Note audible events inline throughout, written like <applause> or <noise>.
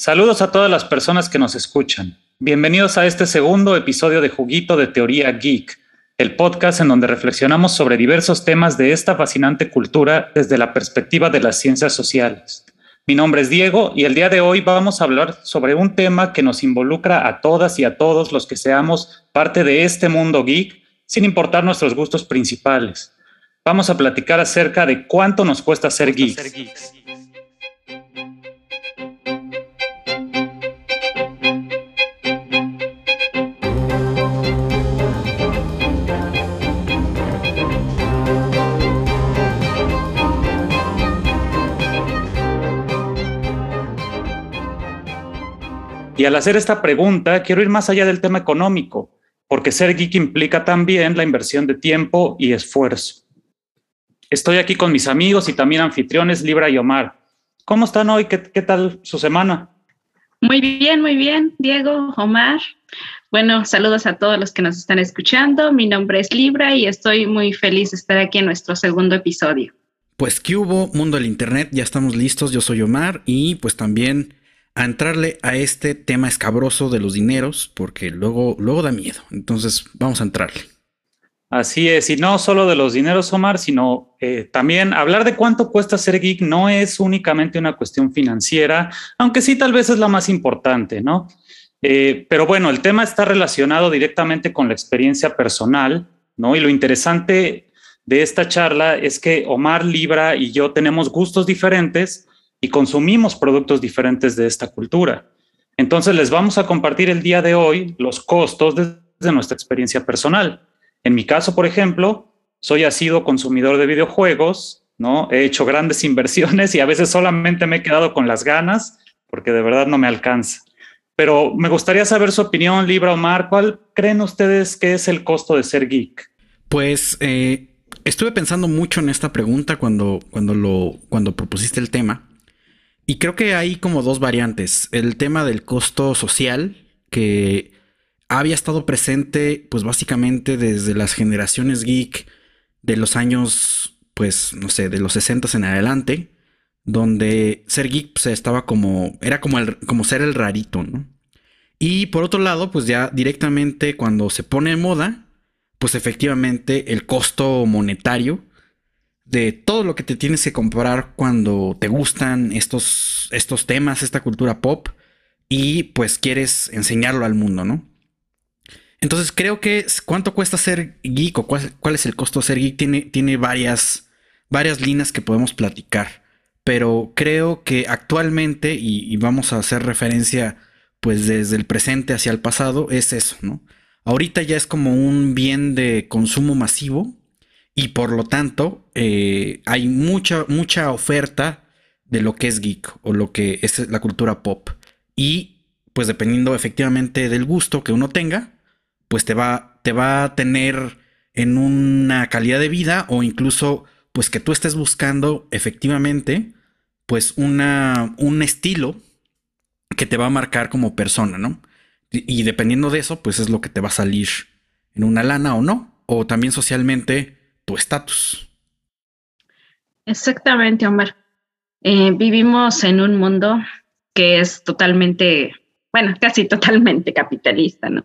Saludos a todas las personas que nos escuchan. Bienvenidos a este segundo episodio de Juguito de Teoría Geek, el podcast en donde reflexionamos sobre diversos temas de esta fascinante cultura desde la perspectiva de las ciencias sociales. Mi nombre es Diego y el día de hoy vamos a hablar sobre un tema que nos involucra a todas y a todos los que seamos parte de este mundo geek, sin importar nuestros gustos principales. Vamos a platicar acerca de cuánto nos cuesta ser geeks. Y al hacer esta pregunta, quiero ir más allá del tema económico, porque ser geek implica también la inversión de tiempo y esfuerzo. Estoy aquí con mis amigos y también anfitriones Libra y Omar. ¿Cómo están hoy? ¿Qué, tal su semana? Muy bien, muy bien, Diego, Omar. Bueno, saludos a todos los que nos están escuchando. Mi nombre es Libra y estoy muy feliz de estar aquí en nuestro segundo episodio. Pues que hubo, mundo del Internet, ya estamos listos. Yo soy Omar y pues también a entrarle a este tema escabroso de los dineros, porque luego, luego da miedo. Entonces, vamos a entrarle. Así es, y no solo de los dineros, Omar, sino eh, también hablar de cuánto cuesta ser geek no es únicamente una cuestión financiera, aunque sí tal vez es la más importante, ¿no? Eh, pero bueno, el tema está relacionado directamente con la experiencia personal, ¿no? Y lo interesante de esta charla es que Omar Libra y yo tenemos gustos diferentes, y consumimos productos diferentes de esta cultura. Entonces les vamos a compartir el día de hoy los costos desde nuestra experiencia personal. En mi caso, por ejemplo, soy asiduo consumidor de videojuegos, ¿no? He hecho grandes <laughs> inversiones y a veces solamente me he quedado con las ganas porque de verdad no me alcanza. Pero me gustaría saber su opinión, Libra Omar. ¿Cuál creen ustedes que es el costo de ser geek? Pues eh, estuve pensando mucho en esta pregunta cuando, cuando, lo, cuando propusiste el tema. Y creo que hay como dos variantes. El tema del costo social, que había estado presente, pues básicamente desde las generaciones geek de los años, pues, no sé, de los 60 en adelante, donde ser geek pues, estaba como, era como, el, como ser el rarito, ¿no? Y por otro lado, pues ya directamente cuando se pone en moda, pues efectivamente el costo monetario de todo lo que te tienes que comprar cuando te gustan estos, estos temas, esta cultura pop, y pues quieres enseñarlo al mundo, ¿no? Entonces creo que cuánto cuesta ser geek o cuál, es el costo de ser geek tiene, tiene varias, varias líneas que podemos platicar. Pero creo que actualmente, y, y vamos a hacer referencia pues desde el presente hacia el pasado, es eso, ¿no? Ahorita ya es como un bien de consumo masivo y por lo tanto eh, hay mucha, mucha oferta de lo que es geek o lo que es la cultura pop. Y pues dependiendo efectivamente del gusto que uno tenga, pues te va, te va a tener en una calidad de vida o incluso pues que tú estés buscando efectivamente pues una, un estilo que te va a marcar como persona, ¿no? Y, y dependiendo de eso, pues es lo que te va a salir en una lana o no, o también socialmente estatus. Exactamente, Omar. Eh, vivimos en un mundo que es totalmente, bueno, casi <laughs> totalmente capitalista, ¿no?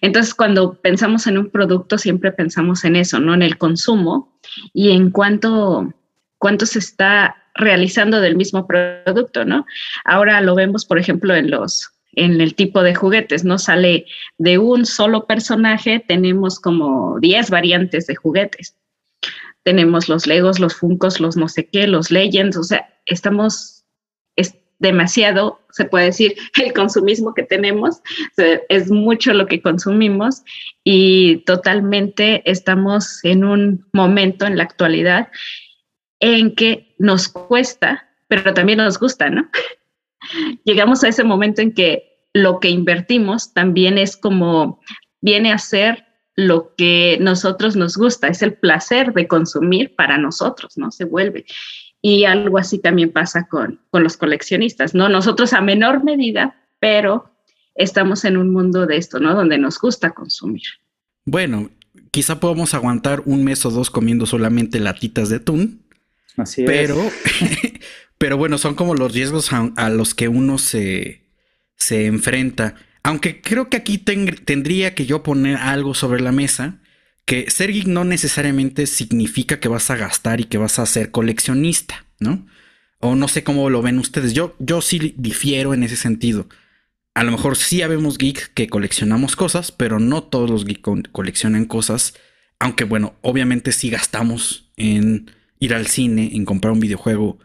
Entonces, cuando pensamos en un producto, siempre pensamos en eso, ¿no? En el consumo y en cuánto, cuánto se está realizando del mismo producto, ¿no? Ahora lo vemos, por ejemplo, en los en el tipo de juguetes, ¿no? Sale de un solo personaje, tenemos como 10 variantes de juguetes tenemos los Legos, los Funcos, los no sé qué, los Legends, o sea, estamos, es demasiado, se puede decir, <laughs> el consumismo que tenemos, es mucho lo que consumimos y totalmente estamos en un momento en la actualidad en que nos cuesta, pero también nos gusta, ¿no? <laughs> Llegamos a ese momento en que lo que invertimos también es como viene a ser lo que nosotros nos gusta, es el placer de consumir para nosotros, ¿no? Se vuelve. Y algo así también pasa con, con los coleccionistas, ¿no? Nosotros a menor medida, pero estamos en un mundo de esto, ¿no? Donde nos gusta consumir. Bueno, quizá podamos aguantar un mes o dos comiendo solamente latitas de atún. Así pero, <laughs> pero bueno, son como los riesgos a, los que uno se, se enfrenta. Aunque creo que aquí tendría que yo poner algo sobre la mesa, que ser geek no necesariamente significa que vas a gastar y que vas a ser coleccionista, ¿no? O no sé cómo lo ven ustedes. Yo, yo sí difiero en ese sentido. A lo mejor sí habemos geeks que coleccionamos cosas, pero no todos los geeks coleccionan cosas. Aunque bueno, obviamente sí gastamos en ir al cine, en comprar un videojuego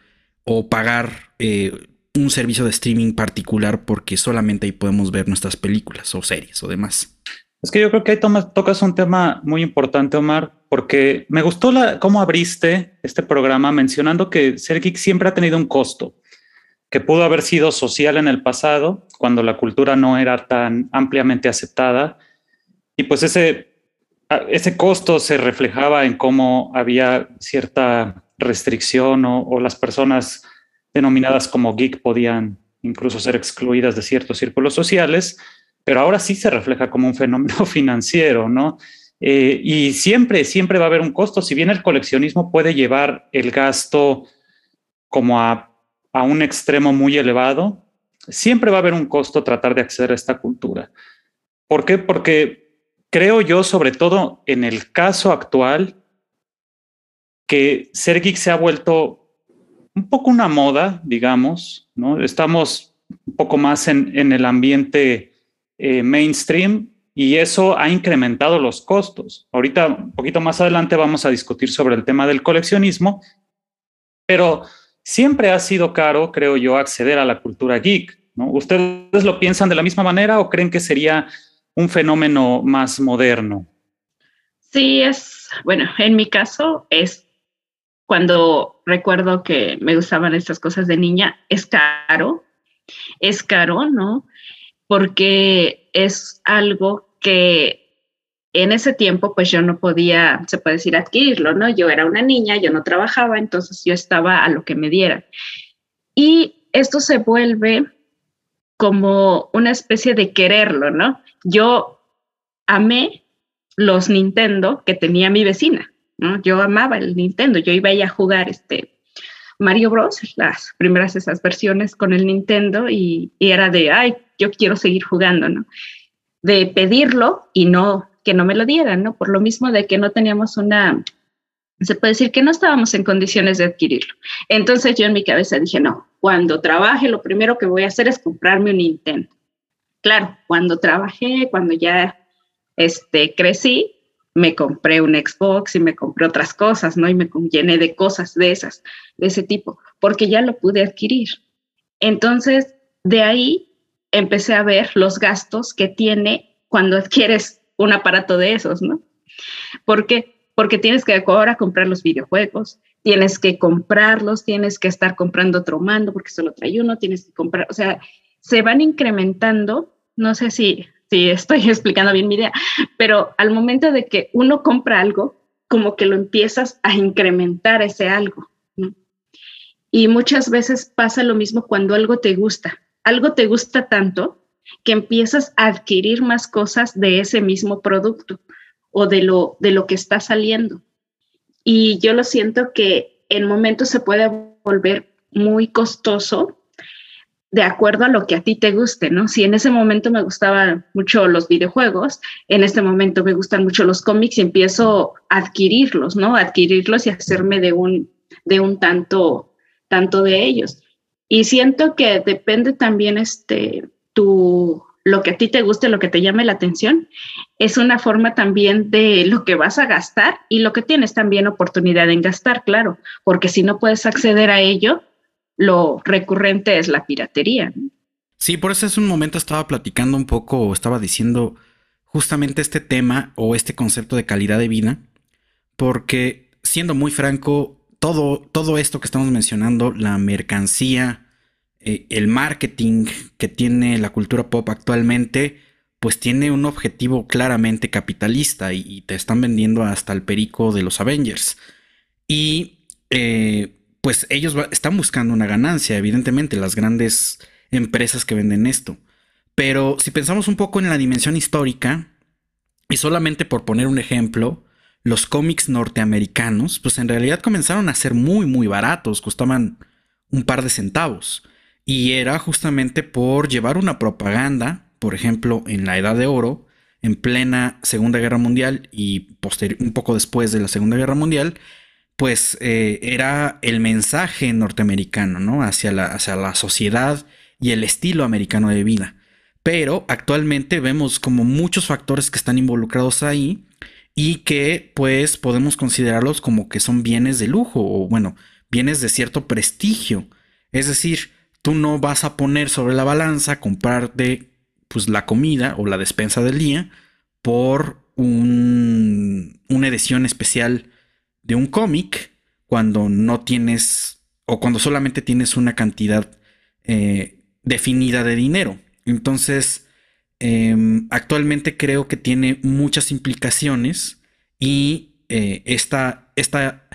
o pagar eh, un servicio de streaming particular porque solamente ahí podemos ver nuestras películas o series o demás. Es que yo creo que ahí tocas un tema muy importante, Omar, porque me gustó la, cómo abriste este programa mencionando que ser geek siempre ha tenido un costo, que pudo haber sido social en el pasado, cuando la cultura no era tan ampliamente aceptada, y pues ese, ese costo se reflejaba en cómo había cierta restricción o las personas denominadas como geek podían incluso ser excluidas de ciertos círculos sociales, pero ahora sí se refleja como un fenómeno <laughs> financiero, ¿no? Eh, y siempre, siempre va a haber un costo. Si bien el coleccionismo puede llevar el gasto como a, a un extremo muy elevado, siempre va a haber un costo tratar de acceder a esta cultura. ¿Por qué? Porque creo yo, sobre todo en el caso actual, que ser geek se ha vuelto un poco una moda, digamos, ¿no? Estamos un poco más en, en el ambiente eh, mainstream y eso ha incrementado los costos. Ahorita, un poquito más adelante, vamos a discutir sobre el tema del coleccionismo, pero siempre ha sido caro, creo yo, acceder a la cultura geek. ¿no? ¿Ustedes lo piensan de la misma manera o creen que sería un fenómeno más moderno? Sí, es, bueno, en mi caso es cuando recuerdo que me gustaban estas cosas de niña, es caro, es caro, ¿no? Porque es algo que en ese tiempo pues yo no podía, se puede decir, adquirirlo, ¿no? Yo era una niña, yo no trabajaba, entonces yo estaba a lo que me dieran. Y esto se vuelve como una especie de quererlo, ¿no? Yo amé los Nintendo que tenía mi vecina. Yo amaba el Nintendo, yo iba a jugar este Mario Bros, las primeras esas versiones con el Nintendo y, era de, ay, yo quiero seguir jugando, ¿no? De pedirlo y no, que no me lo dieran, ¿no? Por lo mismo de que no teníamos una, se puede decir que no estábamos en condiciones de adquirirlo. Entonces yo en mi cabeza dije, no, cuando trabaje lo primero que voy a hacer es comprarme un Nintendo. Claro, cuando trabajé, cuando ya este, crecí, me compré un Xbox y me compré otras cosas, ¿no? Y me llené de cosas de esas, de ese tipo, porque ya lo pude adquirir. Entonces, de ahí empecé a ver los gastos que tiene cuando adquieres un aparato de esos, ¿no? ¿Por qué? Porque tienes que ahora comprar los videojuegos, tienes que comprarlos, tienes que estar comprando otro mando porque solo trae uno, tienes que comprar, o sea, se van incrementando, no sé si si estoy <laughs> explicando bien mi idea, pero al momento de que uno compra algo, como que lo empiezas a incrementar ese algo. Y muchas veces pasa lo mismo cuando algo te gusta. Algo te gusta tanto que empiezas a adquirir más cosas de ese mismo producto o de lo, de lo que está saliendo. Y yo lo siento que en momentos se puede volver muy costoso de acuerdo a lo que a ti te guste, ¿no? Si en ese momento me gustaban mucho los videojuegos, en este momento me gustan mucho los cómics y empiezo a adquirirlos, ¿no? adquirirlos y hacerme de un, de un tanto, tanto de ellos. Y siento que depende también este, tu, lo que a ti te guste, lo que te llame la atención, es una forma también de lo que vas a gastar y lo que tienes también oportunidad en gastar, claro, porque si no puedes acceder a ello, lo recurrente es la piratería. Sí, por eso es un momento estaba platicando un poco o estaba diciendo justamente este tema o este concepto de calidad de vida, porque siendo muy franco, todo, todo esto que estamos mencionando, la mercancía, eh, el marketing que tiene la cultura pop actualmente, pues tiene un objetivo claramente capitalista y, te están vendiendo hasta el perico de los Avengers. Y eh, pues ellos están buscando una ganancia, evidentemente, las grandes empresas que venden esto. Pero si pensamos un poco en la dimensión histórica, y solamente por poner un ejemplo, los cómics norteamericanos, pues en realidad comenzaron a ser muy, muy baratos, costaban un par de centavos. y era justamente por llevar una propaganda, por ejemplo, en la Edad de Oro, en plena Segunda Guerra Mundial y un poco después de la Segunda Guerra Mundial, pues eh, era el mensaje norteamericano, ¿no? Hacia la, hacia la sociedad y el estilo americano de vida. Pero actualmente vemos como muchos factores que están involucrados ahí y que pues podemos considerarlos como que son bienes de lujo o bueno, bienes de cierto prestigio. Es decir, tú no vas a poner sobre la balanza comprarte pues la comida o la despensa del día por un, una edición especial de un cómic cuando no tienes o cuando solamente tienes una cantidad eh, definida de dinero. Entonces, em, actualmente creo que tiene muchas implicaciones y eh, esta, esta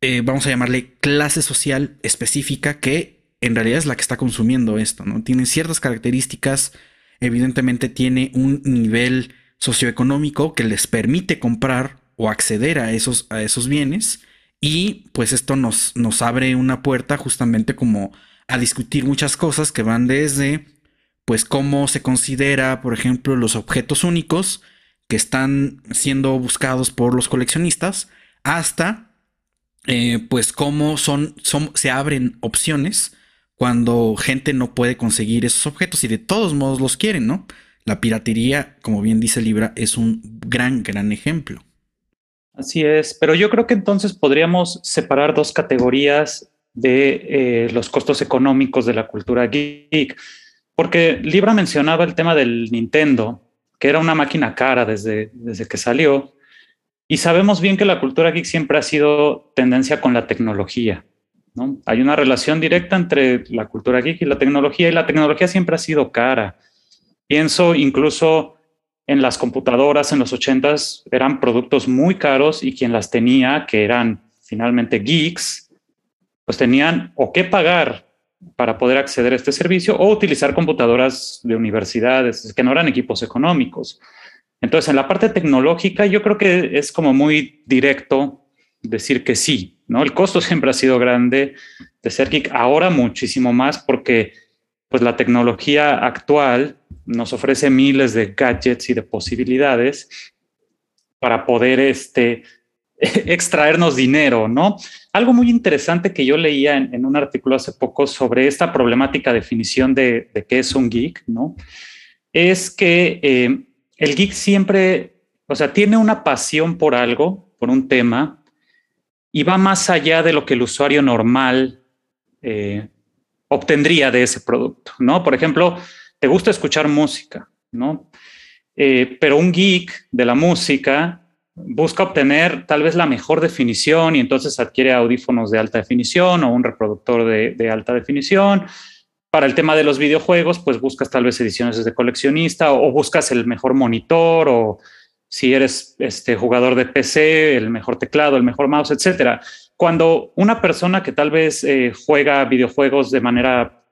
eh, vamos a llamarle clase social específica que en realidad es la que está consumiendo esto, ¿no? Tiene ciertas características, evidentemente tiene un nivel socioeconómico que les permite comprar o acceder a esos, a esos bienes y pues esto nos, nos abre una puerta justamente como a discutir muchas cosas que van desde pues cómo se considera, por ejemplo, los objetos únicos que están siendo buscados por los coleccionistas hasta eh, pues cómo son, son, se abren opciones cuando gente no puede conseguir esos objetos y de todos modos los quieren, ¿no? La piratería, como bien dice Libra, es un gran, gran ejemplo. Así es, pero yo creo que entonces podríamos separar dos categorías de eh, los costos económicos de la cultura geek, porque Libra mencionaba el tema del Nintendo, que era una máquina cara desde, desde que salió, y sabemos bien que la cultura geek siempre ha sido tendencia con la tecnología. Hay una relación directa entre la cultura geek y la tecnología y la tecnología siempre ha sido cara. Pienso incluso en las computadoras en los 80s eran productos muy caros y quien las tenía, que eran finalmente geeks, pues tenían o qué pagar para poder acceder a este servicio o utilizar computadoras de universidades que no eran equipos económicos. Entonces, en la parte tecnológica, yo creo que es como muy directo decir que sí, ¿no? El costo <laughs> siempre ha sido grande de ser geek, ahora muchísimo más porque pues la tecnología actual nos ofrece miles de gadgets y de posibilidades para poder este, <laughs> extraernos dinero, ¿no? Algo muy interesante que yo leía en, un artículo hace poco sobre esta problemática definición de, qué es un geek, ¿no? Es que eh, el geek siempre, o sea, tiene una pasión por algo, por un tema, y va más allá de lo que el usuario normal eh, obtendría de ese producto, ¿no? Por ejemplo, te gusta escuchar música, ¿no? Eh, pero un geek de la música busca obtener tal vez la mejor definición y entonces adquiere audífonos de alta definición o un reproductor de, alta definición. Para el tema de los videojuegos, pues buscas tal vez ediciones de coleccionista o, o buscas el mejor monitor o si eres este jugador de PC, el mejor teclado, el mejor mouse, etcétera. Cuando una persona que tal vez eh, juega videojuegos de manera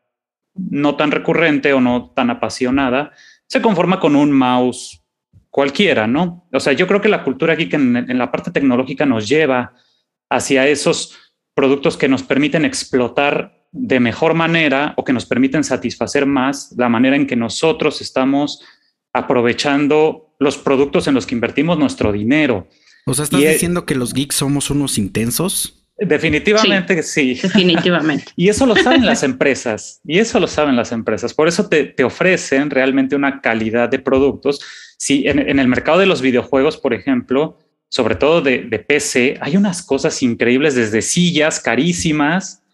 no tan recurrente o no tan apasionada, se conforma con un mouse cualquiera, ¿no? O sea, yo creo que la cultura aquí en, en la parte tecnológica nos lleva hacia esos productos que nos permiten explotar de mejor manera o que nos permiten satisfacer más la manera en que nosotros estamos aprovechando los productos en los que invertimos nuestro dinero. O sea, ¿estás diciendo que los geeks somos unos intensos? Definitivamente sí. <laughs> Definitivamente. y eso lo saben las empresas. Y eso lo saben las empresas. Por eso te, ofrecen realmente una calidad de productos. Si en, el mercado de los videojuegos, por ejemplo, sobre todo de, de, PC, hay unas cosas increíbles desde sillas carísimas,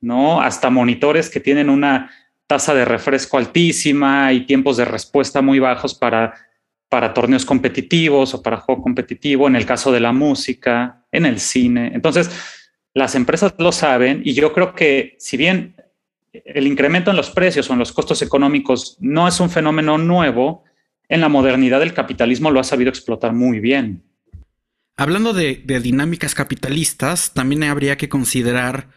¿no? Hasta monitores que tienen una tasa de refresco altísima y tiempos de respuesta muy bajos para, para torneos competitivos o para juego competitivo, en el caso de la música, en el cine. Entonces, las empresas lo saben y yo creo que si bien el incremento en los precios o en los costos económicos no es un fenómeno nuevo, en la modernidad el capitalismo lo ha sabido explotar muy bien. Hablando de, dinámicas capitalistas, también habría que considerar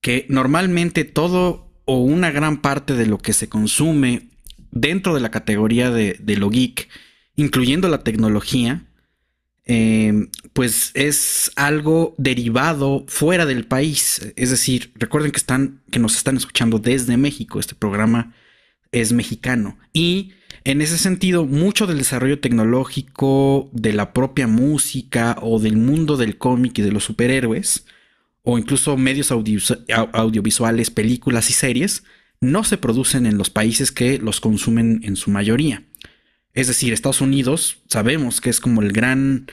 que normalmente todo o una gran parte de lo que se consume dentro de la categoría de, lo geek, incluyendo la tecnología, eh, pues es algo derivado fuera del país. Es decir, recuerden que están, que nos están escuchando desde México. Este programa es mexicano. Y en ese sentido, mucho del desarrollo tecnológico de la propia música o del mundo del cómic y de los superhéroes, o incluso medios audiovisuales, películas y series, no se producen en los países que los consumen en su mayoría. Es decir, Estados Unidos sabemos que es como el gran,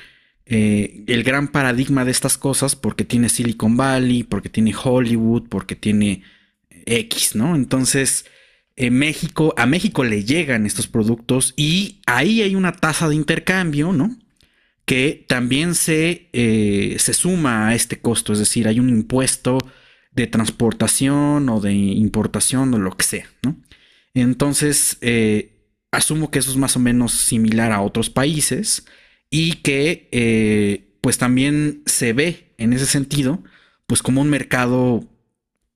eh, el gran paradigma de estas cosas porque tiene Silicon Valley, porque tiene Hollywood, porque tiene X, ¿no? Entonces, en México, a México le llegan estos productos y ahí hay una tasa de intercambio, ¿no? Que también se, eh, se suma a este costo, es decir, hay un impuesto de transportación o de importación o lo que sea, ¿no? Entonces, eh, asumo que eso es más o menos similar a otros países y que eh, pues también se ve en ese sentido pues como un mercado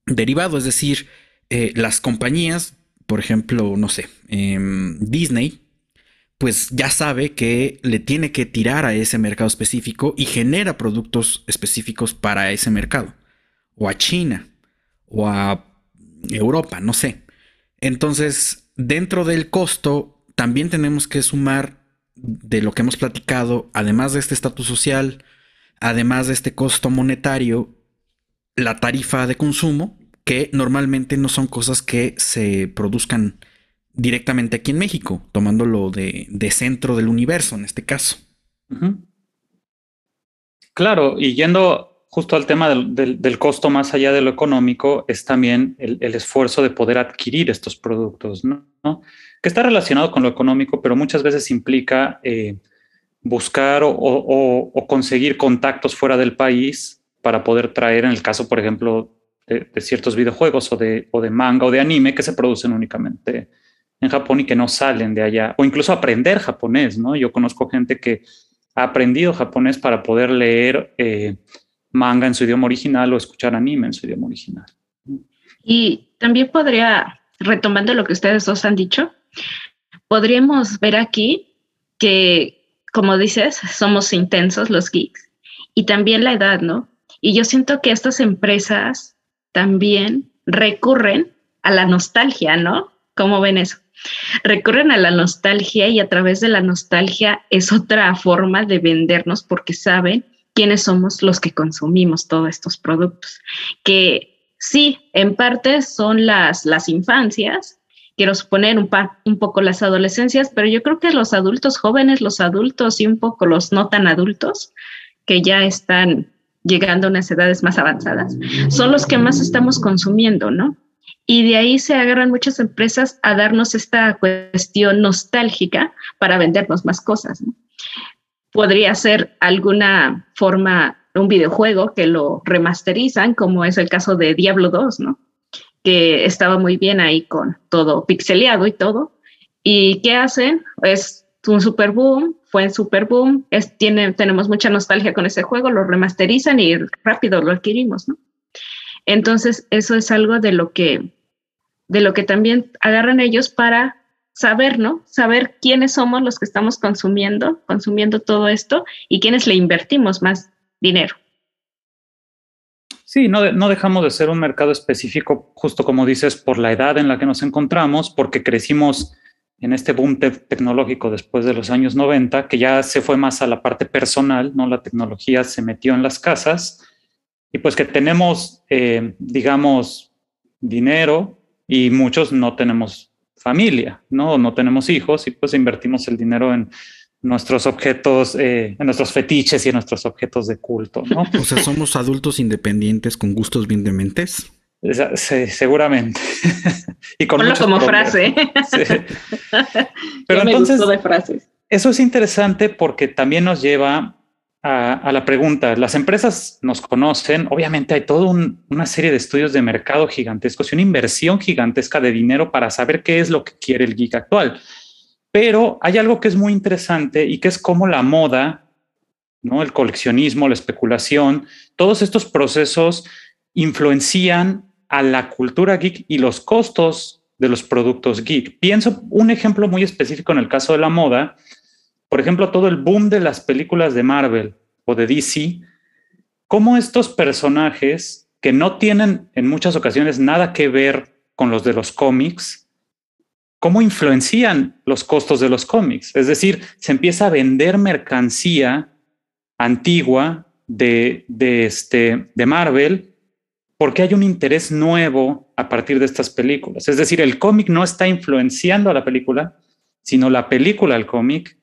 derivado, es decir, eh, las compañías, por ejemplo, no sé, em, Disney, pues ya sabe que le tiene que tirar a ese mercado específico y genera productos específicos para ese mercado, o a China, o a Europa, no sé. Entonces, dentro del costo, también tenemos que sumar de lo que hemos platicado, además de este estatus social, además de este costo monetario, la tarifa de consumo, que normalmente no son cosas que se produzcan directamente aquí en México, tomándolo de, centro del universo en este caso. Claro, y yendo justo al tema del, costo más allá de lo económico es también el, esfuerzo de poder adquirir estos productos, ¿no? Que está relacionado con lo económico, pero muchas veces implica eh, buscar o, conseguir contactos fuera del país para poder traer, en el caso, por ejemplo, de, ciertos videojuegos o de, o de manga o de anime que se producen únicamente en Japón y que no salen de allá, o incluso aprender japonés, ¿no? Yo conozco gente que ha aprendido japonés para poder leer eh, manga en su idioma original o escuchar anime en su idioma original. Y también podría, retomando lo que ustedes dos han dicho, podríamos ver aquí que, como dices, somos intensos los geeks y también la edad, ¿no? Y yo siento que estas empresas también recurren a la nostalgia, ¿no? ¿Cómo ven eso? Recurren a la nostalgia y a través de la nostalgia es otra forma de vendernos porque saben quiénes somos los que consumimos todos estos productos, que sí, en parte son las, las infancias, quiero suponer un, un poco las adolescencias, pero yo creo que los adultos jóvenes, los adultos y un poco los no tan adultos, que ya están llegando a unas edades más avanzadas, son los que más estamos consumiendo, ¿no? Y de ahí se agarran muchas empresas a darnos esta cuestión nostálgica para vendernos más cosas. ¿no? Podría ser alguna forma, un videojuego que lo remasterizan, como es el caso de Diablo 2, ¿no? Que estaba muy bien ahí con todo pixeleado y todo. ¿Y qué hacen? Es un super boom, fue un super boom, es, tiene, tenemos mucha nostalgia con ese juego, lo remasterizan y rápido lo adquirimos, ¿no? Entonces, eso es algo de lo que, de lo que también agarran ellos para saber, ¿no? Saber quiénes somos los que estamos consumiendo, consumiendo todo esto y quiénes le invertimos más dinero. Sí, no, no dejamos de ser un mercado específico, justo como dices, por la edad en la que nos encontramos, porque crecimos en este boom tecnológico después de los años 90, que ya se fue más a la parte personal, ¿no? La tecnología se metió en las casas y pues que tenemos, eh, digamos, dinero y muchos no tenemos familia, ¿no? No tenemos hijos y pues invertimos el dinero en nuestros objetos, eh, en nuestros fetiches y en nuestros objetos de culto, ¿no? <laughs> O sea, somos adultos independientes con gustos bien dementes. Sí, seguramente. <laughs> y con como frase. <laughs> Pero entonces, eso es interesante porque también nos lleva a, la pregunta. Las empresas nos conocen, obviamente hay toda una serie de estudios de mercado gigantescos y una inversión gigantesca de dinero para saber qué es lo que quiere el geek actual. Pero hay algo que es muy interesante y que es cómo la moda, ¿no? el coleccionismo, la especulación, todos estos procesos influencian a la cultura geek y los costos de los productos geek. Pienso un ejemplo muy específico en el caso de la moda por ejemplo, todo el boom de las películas de Marvel o de DC, cómo estos personajes que no tienen en muchas ocasiones nada que ver con los de los cómics, cómo influencian los costos de los cómics. Es decir, se empieza a vender mercancía antigua de, de, este, de Marvel porque hay un interés nuevo a partir de estas películas. Es decir, el cómic no está influenciando a la película, sino la película al cómic.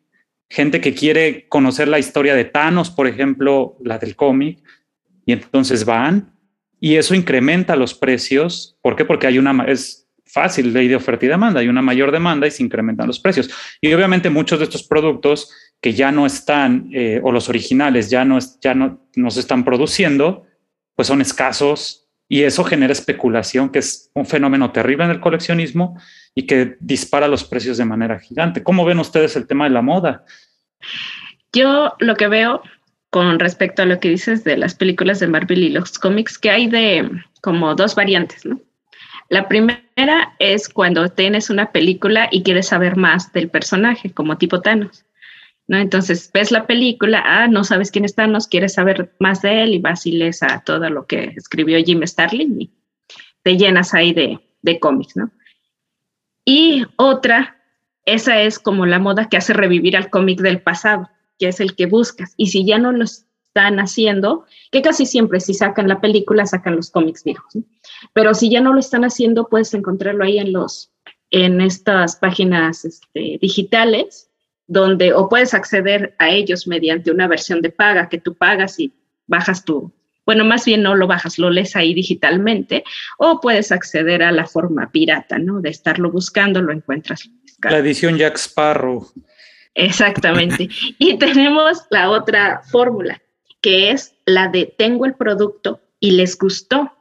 Gente que quiere conocer la historia de Thanos, por ejemplo, la del cómic, y entonces van y eso incrementa los precios. ¿Por qué? Porque hay una, es fácil ley de oferta y demanda, hay una mayor demanda y se incrementan los precios. Y obviamente muchos de estos productos que ya no están, eh, o los originales ya no, ya no, no se están produciendo, pues son escasos y eso genera especulación, que es un fenómeno terrible en el coleccionismo y que dispara los precios de manera gigante. ¿Cómo ven ustedes el tema de la moda? Yo lo que veo con respecto a lo que dices de las películas de Marvel y los cómics, que hay de como dos variantes, ¿no? La primera es cuando tienes una película y quieres saber más del personaje, como tipo Thanos. ¿no? Entonces ves la película, ah, no sabes quién es Thanos, quieres saber más de él y vas y lees a todo lo que escribió Jim Starlin y te llenas ahí de, de cómics, ¿no? Y otra, esa es como la moda que hace revivir al cómic del pasado que es el que buscas. Y si ya no lo están haciendo, que casi siempre si sacan la película, sacan los cómics viejos. Pero si ya no lo están haciendo, puedes encontrarlo ahí en los en estas páginas este, digitales, donde o puedes acceder a ellos mediante una versión de paga que tú pagas y bajas tu, bueno, más bien no lo bajas, lo lees ahí digitalmente, o puedes acceder a la forma pirata, ¿no? De estarlo buscando, lo encuentras. La edición Jack Sparrow. Exactamente. y <laughs> tenemos la otra fórmula, que es la de tengo el producto y les gustó,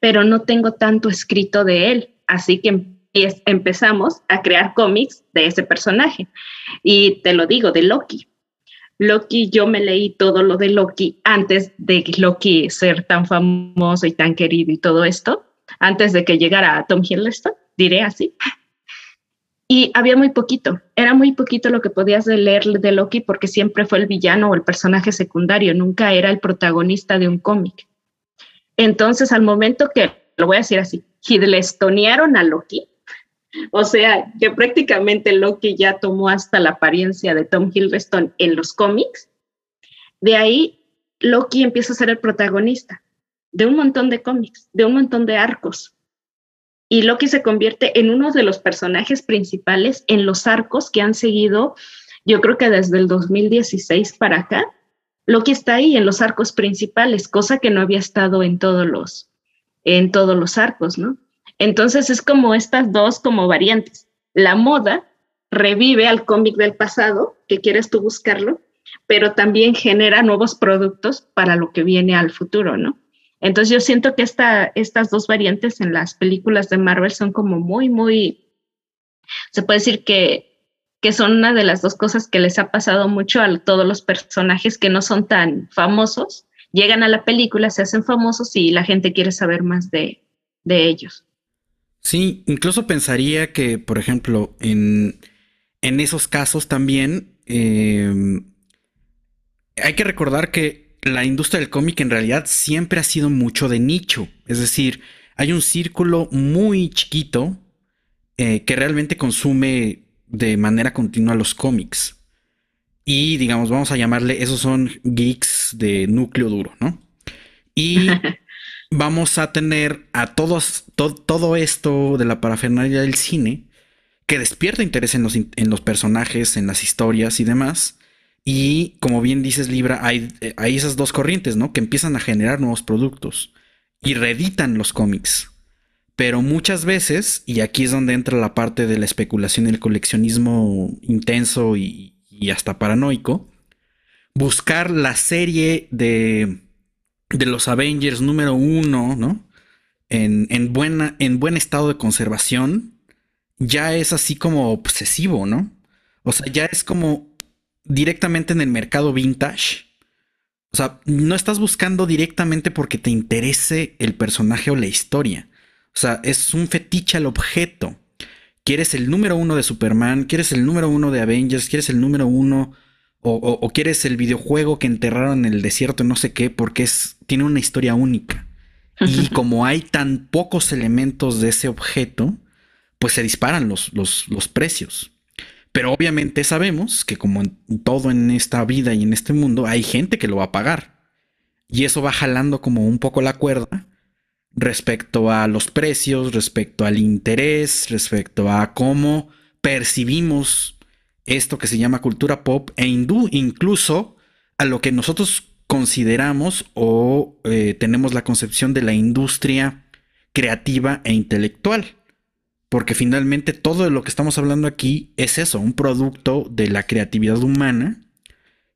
pero no tengo tanto escrito de él. Así que empezamos a crear cómics de ese personaje. Y te lo digo, de Loki. Loki, yo me leí todo lo de Loki antes de Loki ser tan famoso y tan querido y todo esto, antes de que llegara Tom Hiddleston, diré así. Y había muy poquito, era muy poquito lo que podías leer de Loki porque siempre fue el villano o el personaje secundario, nunca era el protagonista de un cómic. Entonces, al momento que, lo voy a decir así, hidlestonearon a Loki, o sea, que prácticamente Loki ya tomó hasta la apariencia de Tom Hiddleston en los cómics, de ahí Loki empieza a ser el protagonista de un montón de cómics, de un montón de arcos y Loki se convierte en uno de los personajes principales en los arcos que han seguido, yo creo que desde el 2016 para acá. Loki está ahí en los arcos principales, cosa que no había estado en todos los, en todos los arcos, ¿no? Entonces es como estas dos como variantes. La moda revive al cómic del pasado, que quieres tú buscarlo, pero también genera nuevos productos para lo que viene al futuro, ¿no? Entonces yo siento que esta, estas dos variantes en las películas de Marvel son como muy, muy, se puede decir que, que son una de las dos cosas que les ha pasado mucho a todos los personajes que no son tan famosos. Llegan a la película, se hacen famosos y la gente quiere saber más de, de ellos. Sí, incluso pensaría que, por ejemplo, en, en esos casos también eh, hay que recordar que la industria del cómic en realidad siempre ha sido mucho de nicho. Es decir, hay un círculo muy chiquito eh, que realmente consume de manera continua los cómics. Y digamos, vamos a llamarle, esos son geeks de núcleo duro, ¿no? Y <laughs> vamos a tener a todos, todo esto de la parafernalia del cine que despierta interés en los, en los personajes, en las historias y demás y como bien dices, Libra, hay, hay, esas dos corrientes, ¿no? Que empiezan a generar nuevos productos y reeditan los cómics. Pero muchas veces, y aquí es donde entra la parte de la especulación y el coleccionismo intenso y, hasta paranoico, buscar la serie de, de los Avengers número uno, ¿no? En, en, buena, en buen estado de conservación, ya es así como obsesivo, ¿no? O sea, ya es como directamente en el mercado vintage. O sea, no estás buscando directamente porque te interese el personaje o la historia. O sea, es un fetiche al objeto. Quieres el número uno de Superman, quieres el número uno de Avengers, quieres el número uno O, quieres el videojuego que enterraron en el desierto, no sé qué, porque es, tiene una historia única. Y como hay tan pocos elementos de ese objeto, pues se disparan los, los, los precios. Pero obviamente sabemos que como en todo en esta vida y en este mundo, hay gente que lo va a pagar. Y eso va jalando como un poco la cuerda respecto a los precios, respecto al interés, respecto a cómo percibimos esto que se llama cultura pop e hindú, incluso a lo que nosotros consideramos o eh, tenemos la concepción de la industria creativa e intelectual. Porque finalmente todo lo que estamos hablando aquí es eso, un producto de la creatividad humana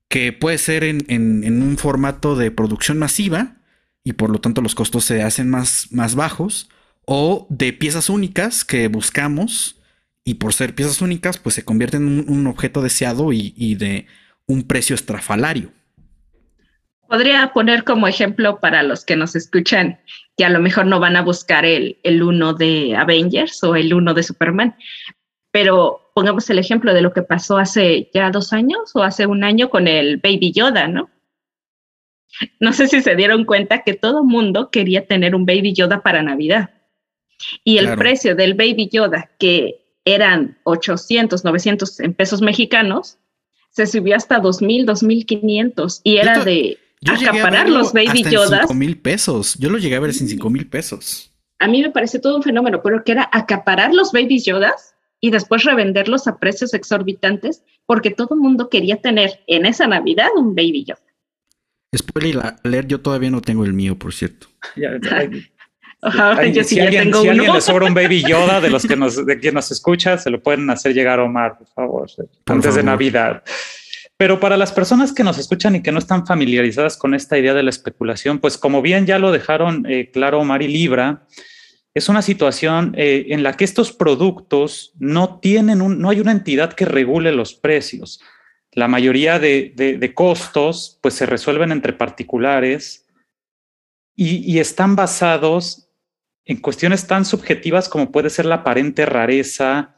que puede ser en, en un formato de producción masiva y por lo tanto los costos se hacen más, más bajos, o de piezas únicas que buscamos y por ser piezas únicas, pues se convierte en un, objeto deseado y, de un precio estrafalario. Podría poner como ejemplo para los que nos escuchan que a lo mejor no van a buscar el, el uno de Avengers o el uno de Superman, pero pongamos el ejemplo de lo que pasó hace ya dos años o hace un año con el Baby Yoda, ¿no? No sé si se dieron cuenta que todo mundo quería tener un Baby Yoda para Navidad. Y el precio del Baby Yoda, que eran 800, 900 en pesos mexicanos, se subió hasta 2000, 2500 y era de acaparar los Baby Yodas. 5 mil pesos. Yo lo llegué a ver sin 5 mil pesos. A mí me parece todo un fenómeno, pero que era acaparar los Baby Yodas y después revenderlos a precios exorbitantes porque todo el mundo quería tener en esa Navidad un Baby Yoda. Spoiler leer, yo todavía no tengo el mío, por cierto. Si, alguien, le sobra un Baby <laughs> Yoda de los que nos, de quien nos escucha, se lo pueden hacer llegar a Omar, por favor, antes de Navidad. Pero para las personas que nos escuchan y que no están familiarizadas con esta idea de la especulación, pues como bien ya lo dejaron eh, claro Omar y Libra, es una situación eh, en la que estos productos no tienen un, no hay una entidad que regule los precios. La mayoría de, de costos pues se resuelven entre particulares y, y, están basados en cuestiones tan subjetivas como puede ser la aparente rareza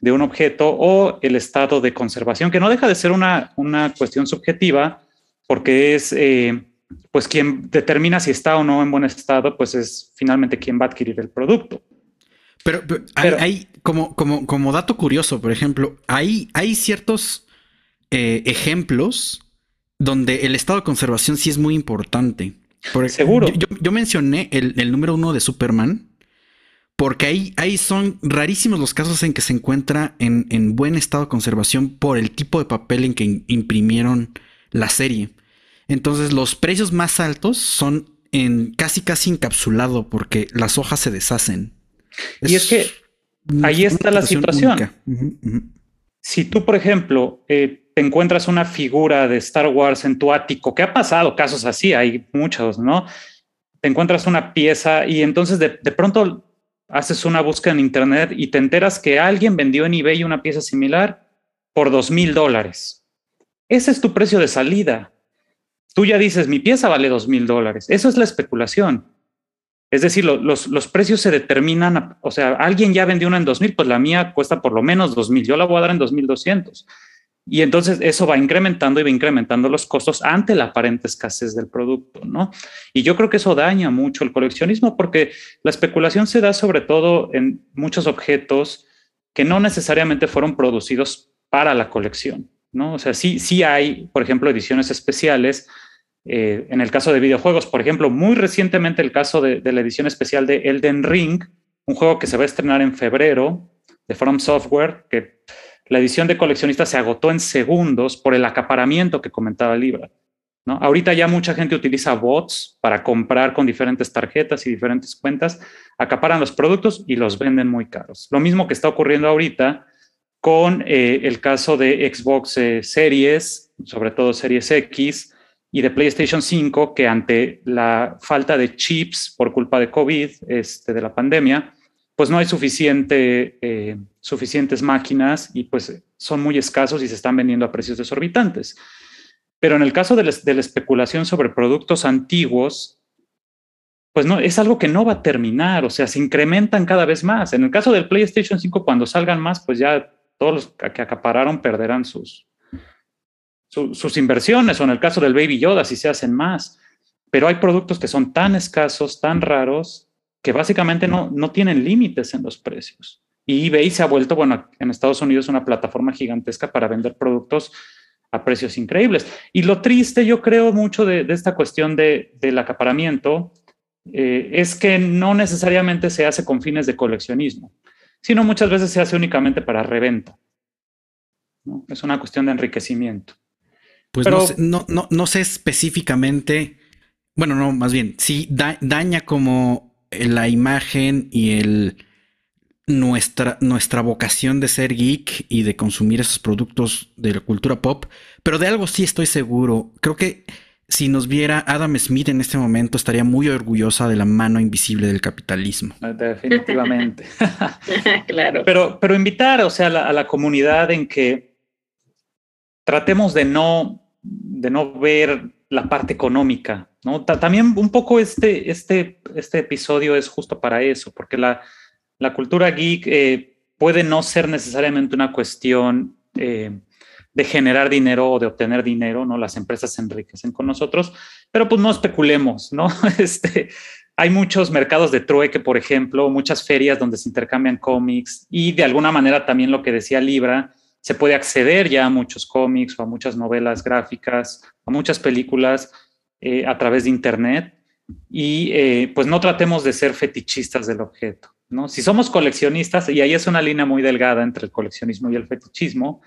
de un objeto o el estado de conservación, que no deja de ser una, una cuestión subjetiva, porque es eh, pues quien determina si está o no en buen estado, pues es finalmente quien va a adquirir el producto. Pero, hay, como, como, como, dato curioso, por ejemplo, hay, hay ciertos eh, ejemplos donde el estado de conservación sí es muy importante. Seguro. Yo, mencioné el, número uno de Superman porque ahí, ahí son rarísimos los casos en que se encuentra en, buen estado de conservación por el tipo de papel en que imprimieron la serie. Entonces los precios más altos son en casi casi encapsulado porque las hojas se deshacen. Y es, que ahí está la situación. Si tú, por ejemplo, eh, te encuentras una figura de Star Wars en tu ático, que ha pasado casos así, hay muchos, ¿no? Te encuentras una pieza y entonces de, pronto haces una búsqueda en Internet y te enteras que alguien vendió en eBay una pieza similar por dos mil dólares. Ese es tu precio de salida. Tú ya dices, mi pieza vale dos mil dólares. Eso es la especulación. Es decir, los, precios se determinan, o sea, alguien ya vendió una en dos mil, pues la mía cuesta por lo menos dos mil. Yo la voy a dar en dos mil doscientos. Y entonces eso va incrementando y va incrementando los costos ante la aparente escasez del producto, ¿no? Y yo creo que eso daña mucho el coleccionismo porque la especulación se da sobre todo en muchos objetos que no necesariamente fueron producidos para la colección, ¿no? O sea, sí, sí hay, por ejemplo, ediciones especiales. Eh, en el caso de videojuegos, por ejemplo, muy recientemente el caso de, de la edición especial de Elden Ring, un juego que se va a estrenar en febrero de From Software, que la edición de coleccionista se agotó en segundos por el acaparamiento que comentaba Libra. ¿no? Ahorita ya mucha gente utiliza bots para comprar con diferentes tarjetas y diferentes cuentas, acaparan los productos y los venden muy caros. Lo mismo que está ocurriendo ahorita con eh, el caso de Xbox eh, Series, sobre todo Series X, y de PlayStation 5, que ante la falta de chips por culpa de COVID, este, de la pandemia, pues no hay suficiente, eh, suficientes máquinas y pues son muy escasos y se están vendiendo a precios desorbitantes. Pero en el caso de, la especulación sobre productos antiguos, pues no, es algo que no va a terminar, o sea, se incrementan cada vez más. En el caso del PlayStation 5, cuando salgan más, pues ya todos los que acapararon perderán sus, sus inversiones, o en el caso del Baby Yoda, si se hacen más. Pero hay productos que son tan escasos, tan raros, que básicamente no, no tienen límites en los precios. Y eBay se ha vuelto, bueno, en Estados Unidos una plataforma gigantesca para vender productos a precios increíbles. Y lo triste, yo creo mucho de, esta cuestión de, del acaparamiento, eh, es que no necesariamente se hace con fines de coleccionismo, sino muchas veces se hace únicamente para reventa. Es una cuestión de enriquecimiento. Pues no, no, no, sé específicamente, bueno, no, más bien, sí daña como la imagen y el nuestra, nuestra vocación de ser geek y de consumir esos productos de la cultura pop, pero de algo sí estoy seguro. Creo que si nos viera Adam Smith en este momento, estaría muy orgullosa de la mano invisible del capitalismo. Definitivamente. <laughs> <laughs> claro. Pero, pero invitar, o sea, a la, comunidad en que tratemos de no, de no ver la parte económica, ¿no? también un poco este, este, este episodio es justo para eso, porque la, la cultura geek eh, puede no ser necesariamente una cuestión eh, de generar dinero o de obtener dinero, ¿no? Las empresas se enriquecen con nosotros, pero pues no especulemos, ¿no? <laughs> Este, hay muchos mercados de trueque, por ejemplo, muchas ferias donde se intercambian cómics y de alguna manera también lo que decía Libra, se puede acceder ya a muchos cómics o a muchas novelas gráficas, a muchas películas eh, a través de Internet y pues no tratemos de ser fetichistas del objeto. ¿no? Si somos coleccionistas, y ahí es una línea muy delgada entre el coleccionismo y el fetichismo,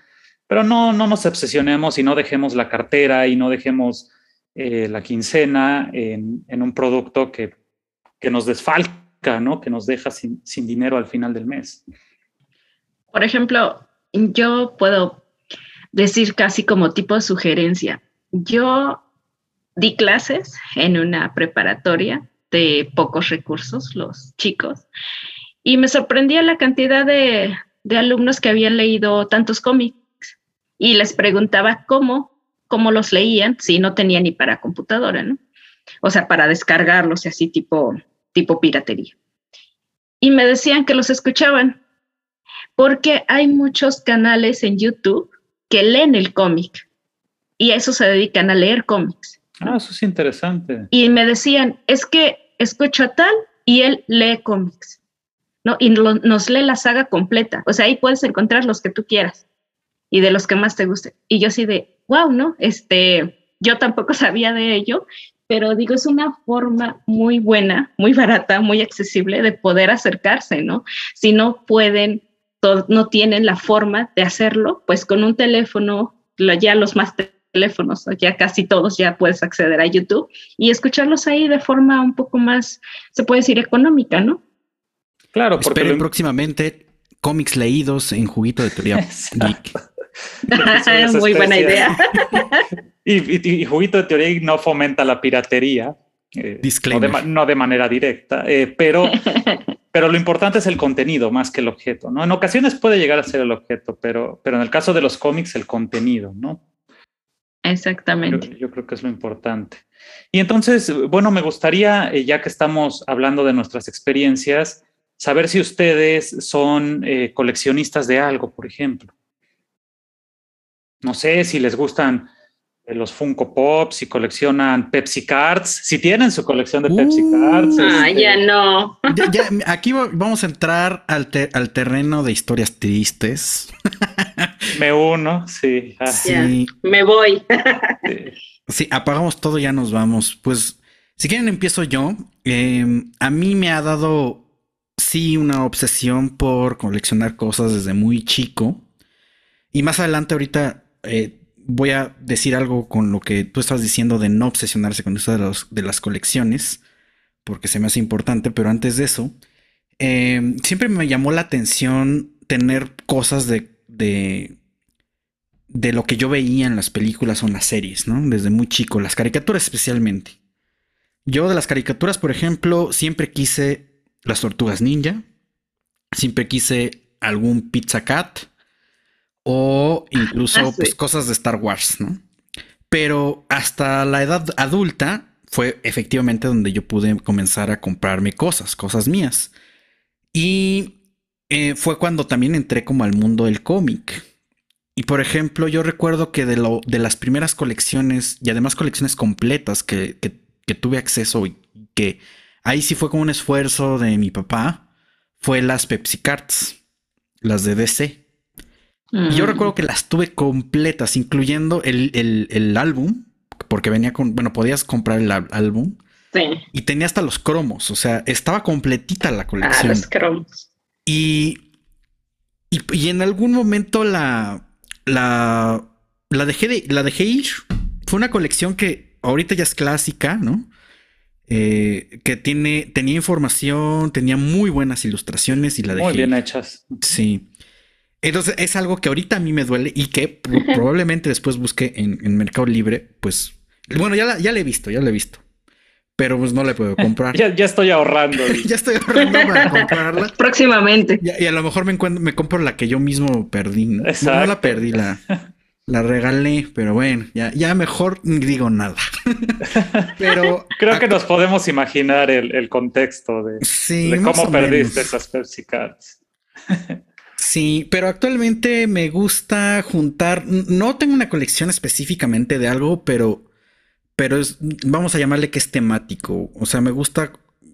pero no, no nos obsesionemos y no dejemos la cartera y no dejemos eh, la quincena en, un producto que, nos desfalca, ¿no? que nos deja sin, sin dinero al final del mes. Por ejemplo, yo puedo decir casi como tipo de sugerencia. Yo di clases en una preparatoria de pocos recursos, los chicos, y me sorprendía la cantidad de, alumnos que habían leído tantos cómics y les preguntaba cómo, cómo los leían si no tenían ni para computadora, ¿no? O sea, para descargarlos y así tipo, tipo piratería. Y me decían que los escuchaban porque hay muchos canales en YouTube que leen el cómic y a eso se dedican a leer cómics. Ah, eso es interesante. Y me decían, es que escucho a tal y él lee cómics. ¿no? Y nos lee la saga completa. O sea, ahí puedes encontrar los que tú quieras y de los que más te gusten. Y yo así de, wow, ¿no? Este, yo tampoco <laughs> sabía de ello, pero digo, es una forma muy buena, muy barata, muy accesible de poder acercarse, ¿no? Si no pueden, no tienen la forma de hacerlo, pues con un teléfono, ya los más teléfonos, ya casi todos ya puedes acceder a YouTube y escucharlos ahí de forma un poco más, se puede decir, económica, ¿no? Claro, porque Esperen próximamente cómics leídos en juguito de teoría <laughs> geek. <laughs> Muy buena idea. <laughs> y, juguito de teoría no fomenta la piratería. Eh, no, de, manera directa, eh, pero, <laughs> pero lo importante es el contenido más que el objeto, ¿no? En ocasiones puede llegar a ser el objeto, pero, pero en el caso de los cómics, el contenido, ¿no? Exactamente. Yo, creo que es lo importante. Y entonces, bueno, me gustaría, eh, ya que estamos hablando de nuestras experiencias, saber si ustedes son eh, coleccionistas de algo, por ejemplo. No sé si les gustan los Funko Pops, si coleccionan Pepsi Cards, si tienen su colección de Pepsi uh, Cards. Ah, este, ya no. aquí vamos a entrar al, al, terreno de historias tristes. <laughs> Me uno, sí. Ah. sí. me voy. sí. apagamos todo, ya nos vamos. Pues, si quieren, empiezo yo. Em, a mí me ha dado sí una obsesión por coleccionar cosas desde muy chico. Y más adelante ahorita eh, voy a decir algo con lo que tú estás diciendo de no obsesionarse con eso de, las colecciones, porque se me hace importante, pero antes de eso, em, siempre me llamó la atención tener cosas de, de, de lo que yo veía en las películas o en las series, ¿no? Desde muy chico, las caricaturas especialmente. Yo de las caricaturas, por ejemplo, siempre quise las tortugas ninja. Siempre quise algún Pizza Cat o incluso ah, pues, cosas de Star Wars, ¿no? Pero hasta la edad adulta fue efectivamente donde yo pude comenzar a comprarme cosas, cosas mías. Y eh, fue cuando también entré como al mundo del cómic. y por ejemplo, yo recuerdo que de, lo, de las primeras colecciones y además colecciones completas que, que, tuve acceso y que ahí sí fue como un esfuerzo de mi papá, fue las Pepsi Cards, las de DC. Y yo mm. recuerdo que las tuve completas, incluyendo el, el, el, álbum, porque venía con, bueno, podías comprar el álbum. Sí. Y tenía hasta los cromos, o sea, estaba completita la colección. Ah, los cromos. Y, y, y en algún momento la, la, la, dejé de, la dejé ir. Fue una colección que ahorita ya es clásica, ¿no? Eh, que tiene, tenía información, tenía muy buenas ilustraciones y la dejé. Muy bien hechas. Sí. Entonces es algo que ahorita a mí me duele y que <laughs> probablemente después busque en, Mercado Libre, pues, bueno, ya la, ya la he visto, ya la he visto pero pues no le puedo <laughs> comprar. ya, estoy ahorrando. <laughs> ya estoy ahorrando para comprarla. Próximamente. Y, a lo mejor me, me compro la que yo mismo perdí. ¿no? no la perdí, la, la regalé, pero bueno, ya, ya mejor digo nada. pero creo que nos podemos imaginar el, contexto de, de cómo perdiste esas Pepsi Cards. Sí, pero actualmente me gusta juntar, no tengo una colección específicamente de algo, pero pero es, vamos a llamarle que es temático. O sea, me gusta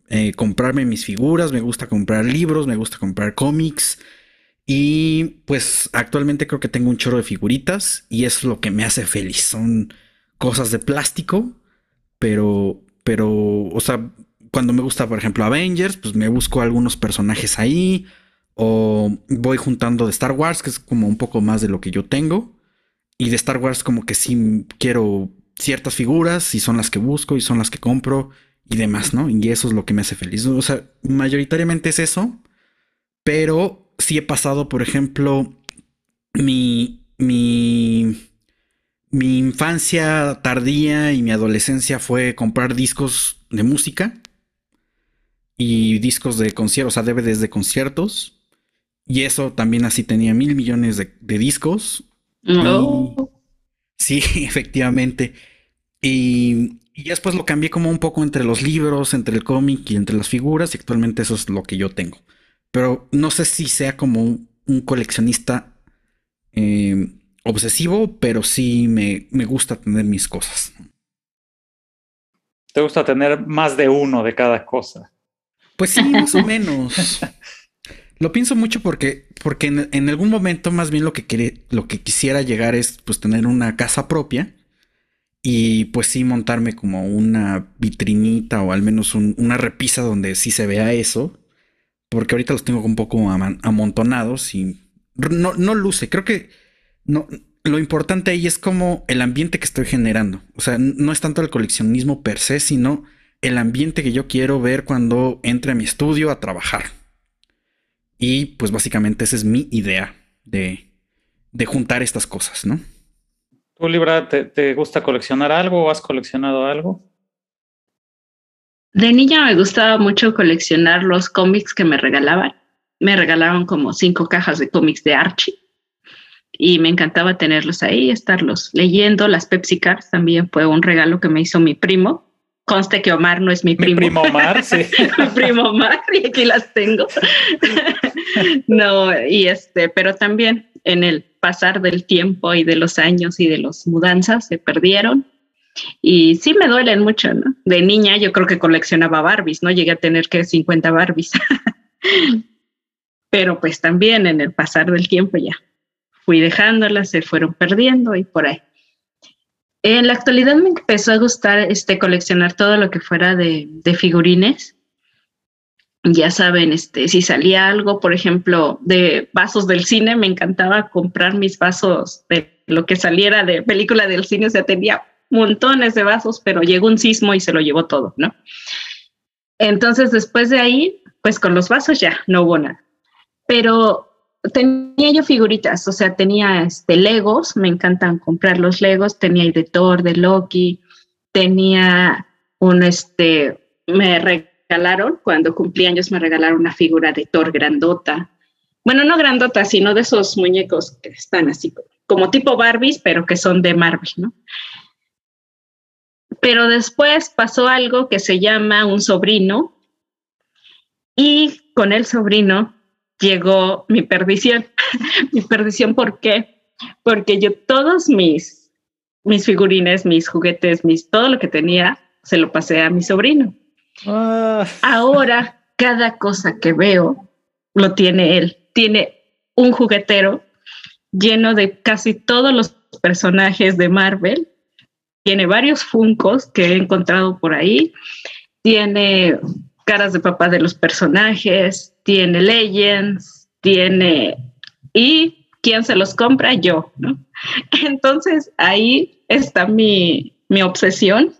eh, comprarme mis figuras, me gusta comprar libros, me gusta comprar cómics. Y pues actualmente creo que tengo un chorro de figuritas y es lo que me hace feliz. Son cosas de plástico, pero, pero, o sea, cuando me gusta, por ejemplo, Avengers, pues me busco algunos personajes ahí. O voy juntando de Star Wars, que es como un poco más de lo que yo tengo. Y de Star Wars como que sí quiero ciertas figuras y son las que busco y son las que compro y demás, ¿no? Y eso es lo que me hace feliz. O sea, mayoritariamente es eso, pero sí he pasado, por ejemplo, mi, mi, mi infancia tardía y mi adolescencia fue comprar discos de música y discos de conciertos, o sea, DVDs de conciertos. Y eso también así tenía mil millones de, discos. No. Sí, <laughs> efectivamente. Y, después lo cambié como un poco entre los libros, entre el cómic y entre las figuras. Y actualmente eso es lo que yo tengo. Pero no sé si sea como un, coleccionista eh, obsesivo, pero sí me, me gusta tener mis cosas. ¿Te gusta tener más de uno de cada cosa? Pues sí, más o menos. <laughs> Lo pienso mucho porque, porque en, algún momento más bien lo que, lo que quisiera llegar es pues tener una casa propia y pues sí montarme como una vitrinita o al menos una repisa donde sí se vea eso. Porque ahorita los tengo un poco amontonados y no, no luce. Creo que no, lo importante ahí es como el ambiente que estoy generando. O sea, no es tanto el coleccionismo per se, sino el ambiente que yo quiero ver cuando entre a mi estudio a trabajar. Y pues básicamente esa es mi idea de, juntar estas cosas, ¿no? ¿Tú, Libra, te, gusta coleccionar algo o has coleccionado algo? De niña me gustaba mucho coleccionar los cómics que me regalaban. Me regalaban como cinco cajas de cómics de Archie y me encantaba tenerlos ahí, estarlos leyendo. Las Pepsi Cards también fue un regalo que me hizo mi primo Conste que Omar no es mi primo. Mi primo Omar, sí. <laughs> mi primo Omar, y aquí las tengo. <laughs> <laughs> no, y este, pero también en el pasar del tiempo y de los años y de las mudanzas se perdieron. Y sí me duelen mucho, ¿no? De niña yo creo que coleccionaba Barbies, ¿no? Llegué a tener que 50 Barbies. <laughs> pero pues también en el pasar del tiempo ya fui dejándolas, se fueron perdiendo y por ahí. En la actualidad me empezó a gustar este, coleccionar todo lo que fuera de, figurines. Ya saben, este, si salía algo, por ejemplo, de vasos del cine, me encantaba comprar mis vasos de lo que saliera de película del cine. O sea, tenía montones de vasos, pero llegó un sismo y se lo llevó todo, ¿no? Entonces, después de ahí, pues con los vasos ya no hubo nada. Pero tenía yo figuritas, o sea, tenía este, Legos, me encantan comprar los Legos, tenía de Thor, de Loki, tenía un, este, me regalaron, cuando cumplí años me regalaron una figura de Thor grandota. Bueno, no grandota, sino de esos muñecos que están así como tipo Barbies, pero que son de Marvel, ¿no? Pero después pasó algo que se llama un sobrino y con el sobrino llegó mi perdición. <laughs> mi perdición, ¿por qué? porque yo todos mis, mis figurines, mis juguetes, mis, todo lo que tenía, se lo pasé a mi sobrino. Ah. Ahora, cada cosa que veo lo tiene él. Tiene un juguetero lleno de casi todos los personajes de Marvel. Tiene varios funcos que he encontrado por ahí. Tiene caras de papá de los personajes. Tiene Legends. Tiene... Y quién se los compra yo, ¿no? <laughs> Entonces ahí está mi, mi obsesión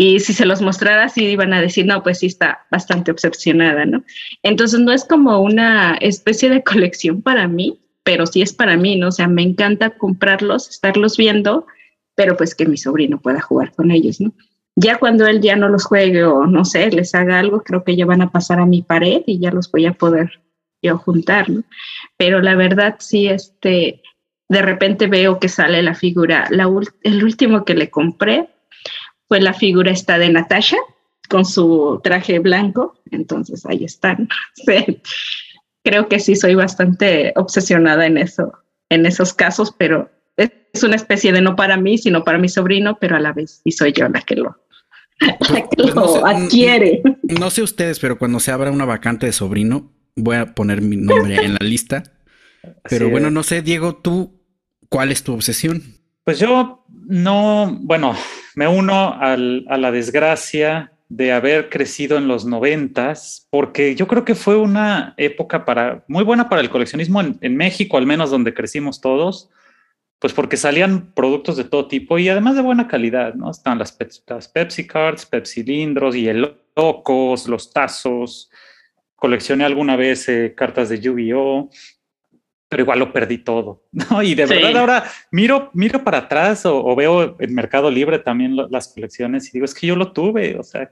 y si se los mostrara así iban a decir, no, pues sí está bastante obsesionada, ¿no? Entonces no es como una especie de colección para mí, pero sí es para mí, ¿no? O sea, me encanta comprarlos, estarlos viendo, pero pues que mi sobrino pueda jugar con ellos, ¿no? Ya cuando él ya no los juegue o no sé, les haga algo, creo que ya van a pasar a mi pared y ya los voy a poder yo juntar, ¿no? Pero la verdad sí, este, de repente veo que sale la figura, la, el último que le compré pues la figura está de Natasha con su traje blanco, entonces ahí están. <laughs> Creo que sí soy bastante obsesionada en eso, en esos casos, pero es una especie de no para mí, sino para mi sobrino, pero a la vez y soy yo la que lo, <laughs> pues, pues adquiere. No, sé ustedes, pero cuando se abra una vacante de sobrino, voy a poner mi nombre en la lista. <laughs> Pero bueno, no sé, Diego, tú, ¿cuál es tu obsesión? Pues yo no, bueno, me uno a la desgracia de haber crecido en los noventas, porque yo creo que fue una época para, muy buena para el coleccionismo en, México, al menos donde crecimos todos, pues porque salían productos de todo tipo y además de buena calidad, ¿no? Están las, Pepsi Cards, Pepsi Lindros y el Locos, los tazos. Coleccioné alguna vez eh, cartas de Yu-Gi-Oh! Pero igual lo perdí todo, <laughs> ¿no? Y de verdad ahora miro, miro para atrás o, veo en Mercado Libre también las colecciones y digo, es que yo lo tuve, o sea,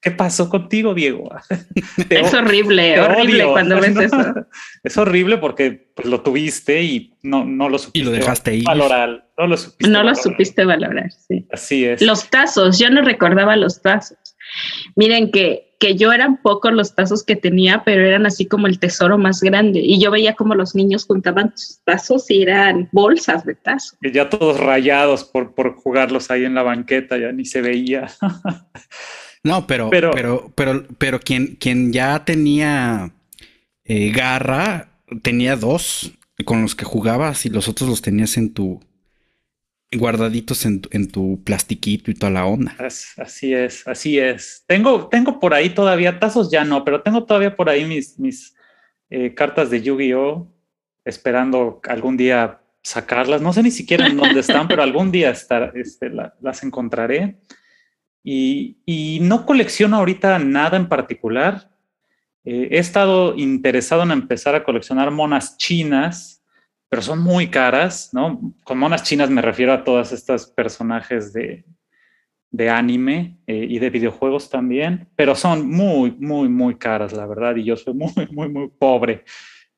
¿qué pasó contigo, Diego? <laughs> es horrible, horrible cuando ves <laughs> eso. Es horrible porque pues, lo tuviste y no, no lo supiste y lo dejaste valorar. No lo supiste no valorar. lo supiste valorar, sí. Así es. Los tazos, yo no recordaba los tazos. Miren que que yo eran pocos los tazos que tenía, pero eran así como el tesoro más grande. Y yo veía como los niños juntaban sus tazos y eran bolsas de tazos. Y ya todos rayados por, por jugarlos ahí en la banqueta, ya ni se veía. <laughs> no, pero, pero, pero, pero, pero quien, quien ya tenía eh, garra, tenía dos con los que jugabas y los otros los tenías en tu, guardaditos en, tu plastiquito y toda la onda. Así es, así es. Tengo, tengo por ahí todavía, tazos ya no, pero tengo todavía por ahí mis, mis eh, cartas de Yu-Gi-Oh! esperando algún día sacarlas. No sé ni siquiera en dónde están, pero algún día estar, este, las encontraré. Y, y, no colecciono ahorita nada en particular. Eh, he estado interesado en empezar a coleccionar monas chinas pero son muy caras, ¿no? Con monas chinas me refiero a todas estas personajes de, de anime eh, y de videojuegos también, pero son muy, muy, muy caras, la verdad, y yo soy muy, <laughs> muy, muy pobre.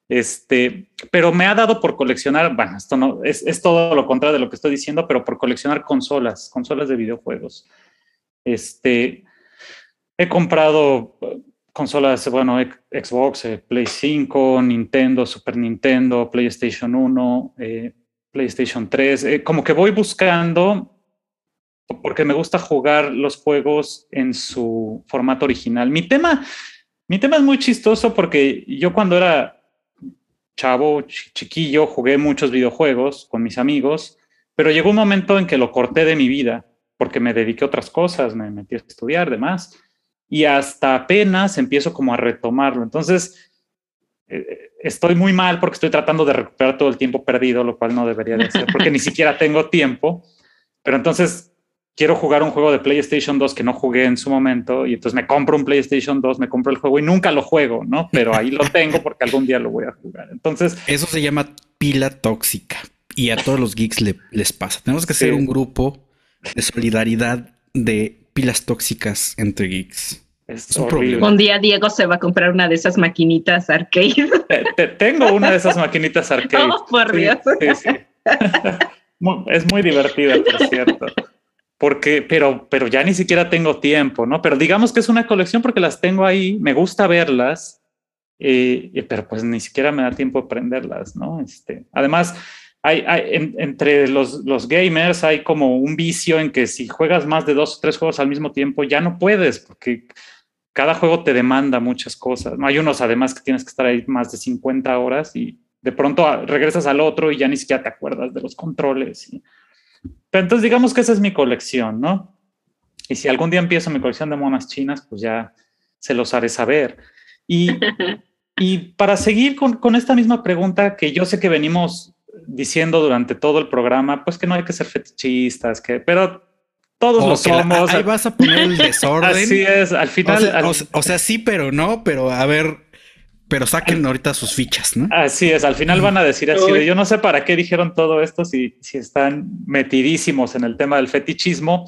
Este, pero me ha dado por coleccionar, bueno, esto no es, es todo lo contrario de lo que estoy diciendo, pero por coleccionar consolas, consolas de videojuegos. Este, he comprado consolas, bueno, Xbox, eh, Play 5, Nintendo, Super Nintendo, PlayStation 1, eh, PlayStation 3, eh, como que voy buscando, porque me gusta jugar los juegos en su formato original. Mi tema, mi tema es muy chistoso porque yo cuando era chavo, chiquillo, jugué muchos videojuegos con mis amigos, pero llegó un momento en que lo corté de mi vida porque me dediqué a otras cosas, me metí a estudiar, demás y hasta apenas empiezo como a retomarlo. Entonces, eh, estoy muy mal porque estoy tratando de recuperar todo el tiempo perdido, lo cual no debería de ser, porque ni <laughs> siquiera tengo tiempo. Pero entonces quiero jugar un juego de PlayStation 2 que no jugué en su momento y entonces me compro un PlayStation 2, me compro el juego y nunca lo juego, ¿no? Pero ahí lo tengo porque algún día lo voy a jugar. Entonces... Eso se llama pila tóxica y a todos los geeks les pasa. Tenemos que ser un grupo de solidaridad de pilas tóxicas entre geeks. Es, un, día Diego se va a comprar una de esas maquinitas arcade. <laughs> tengo una de esas maquinitas arcade. Oh, por Dios. <laughs> es muy divertida, por cierto. Porque, pero, pero ya ni siquiera tengo tiempo, ¿no? Pero digamos que es una colección porque las tengo ahí, me gusta verlas, eh, pero pues ni siquiera me da tiempo de prenderlas, ¿no? Este, además, hay, entre los, los, gamers hay como un vicio en que si juegas más de dos o tres juegos al mismo tiempo, ya no puedes, porque cada juego te demanda muchas cosas. Hay unos además que tienes que estar ahí más de 50 horas y de pronto regresas al otro y ya ni siquiera te acuerdas de los controles. Pero entonces digamos que esa es mi colección, ¿no? Y si algún día empiezo mi colección de monas chinas, pues ya se los haré saber. Y, <laughs> y para seguir con, con esta misma pregunta que yo sé que venimos diciendo durante todo el programa, pues que no hay que ser fetichistas, que, pero todos lo somos. ahí vas a poner el desorden. <laughs> Así es, al final. O sea, sí, pero no, pero a ver, pero saquen ahorita sus fichas, ¿no? Así es, al final van a decir así yo no sé para qué dijeron todo esto si, si están metidísimos en el tema del fetichismo,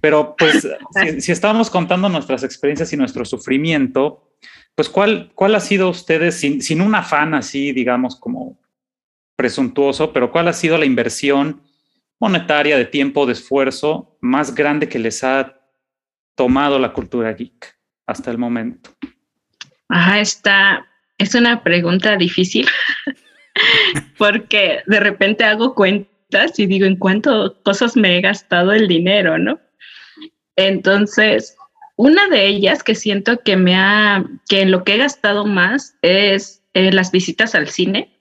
pero pues <laughs> si, si estábamos contando nuestras experiencias y nuestro sufrimiento, pues ¿cuál, cuál ha sido ustedes, sin, sin un afán así, digamos, como presuntuoso, pero ¿cuál ha sido la inversión monetaria de tiempo, de esfuerzo más grande que les ha tomado la cultura geek hasta el momento? Ajá, está, es una pregunta difícil <laughs> porque de repente hago cuentas y digo en cuánto cosas me he gastado el dinero, ¿no? Entonces, una de ellas que siento que me ha, que en lo que he gastado más es eh, las visitas al cine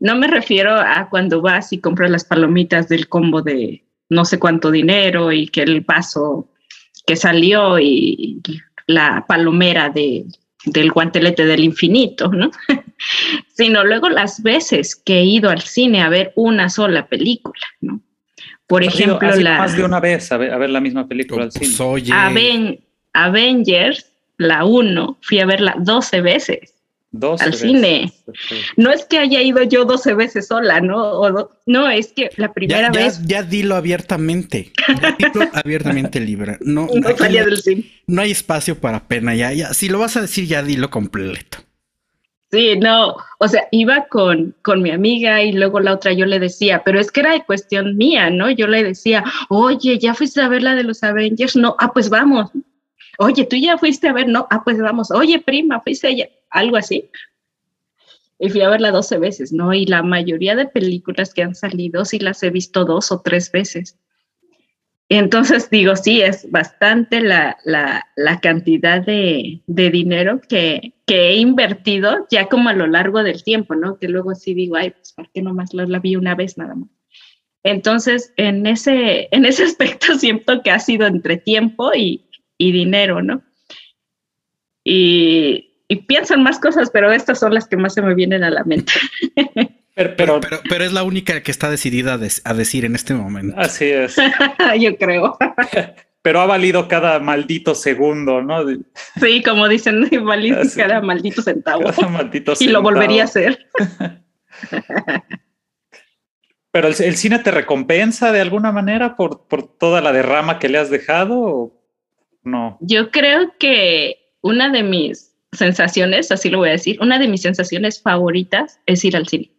no me refiero a cuando vas y compras las palomitas del combo de no sé cuánto dinero y que el vaso que salió y la palomera de, del guantelete del infinito, ¿no? <laughs> Sino luego las veces que he ido al cine a ver una sola película, ¿no? Por ejemplo, la... Más de una vez a ver, la misma película al cine. Avengers, la 1, fui a verla 12 veces al cine. No es que haya ido yo 12 veces sola, ¿no? no, es que la primera vez. Ya dilo abiertamente. dilo <laughs> abiertamente libre. No, no salía del cine. No hay espacio para pena. Ya, ya. Si lo vas a decir, ya dilo completo. Sí, no, o sea, iba con, con mi amiga y luego la otra yo le decía, pero es que era de cuestión mía, ¿no? Yo le decía, oye, ¿ya fuiste a ver la de los Avengers? No, ah, pues vamos. Oye, tú ya fuiste a ver, no, ah, pues vamos. Oye, prima, fuiste allá algo así. Y fui a verla 12 veces, ¿no? Y la mayoría de películas que han salido sí las he visto dos o tres veces. Entonces digo, sí, es bastante la, cantidad de, dinero que, he invertido ya como a lo largo del tiempo, ¿no? Que luego sí digo, ay, pues ¿por qué nomás la, la vi una vez nada más? Entonces, en ese, en ese <laughs> aspecto siento que ha sido entre tiempo y, y dinero, ¿no? Y y pienso en más cosas, pero estas son las que más se me vienen a la mente. <laughs> Pero, pero, es la única que está decidida a decir en este momento. Así es. <laughs> Yo creo. <laughs> pero ha valido cada maldito segundo, ¿no? Sí, como dicen, valido cada maldito centavo. Cada maldito centavo. Y lo volvería a hacer. pero el, cine te recompensa de alguna manera por, por toda la derrama que le has dejado o no? Yo creo que una de mis sensaciones, así lo voy a decir, una de mis sensaciones favoritas es ir al cine.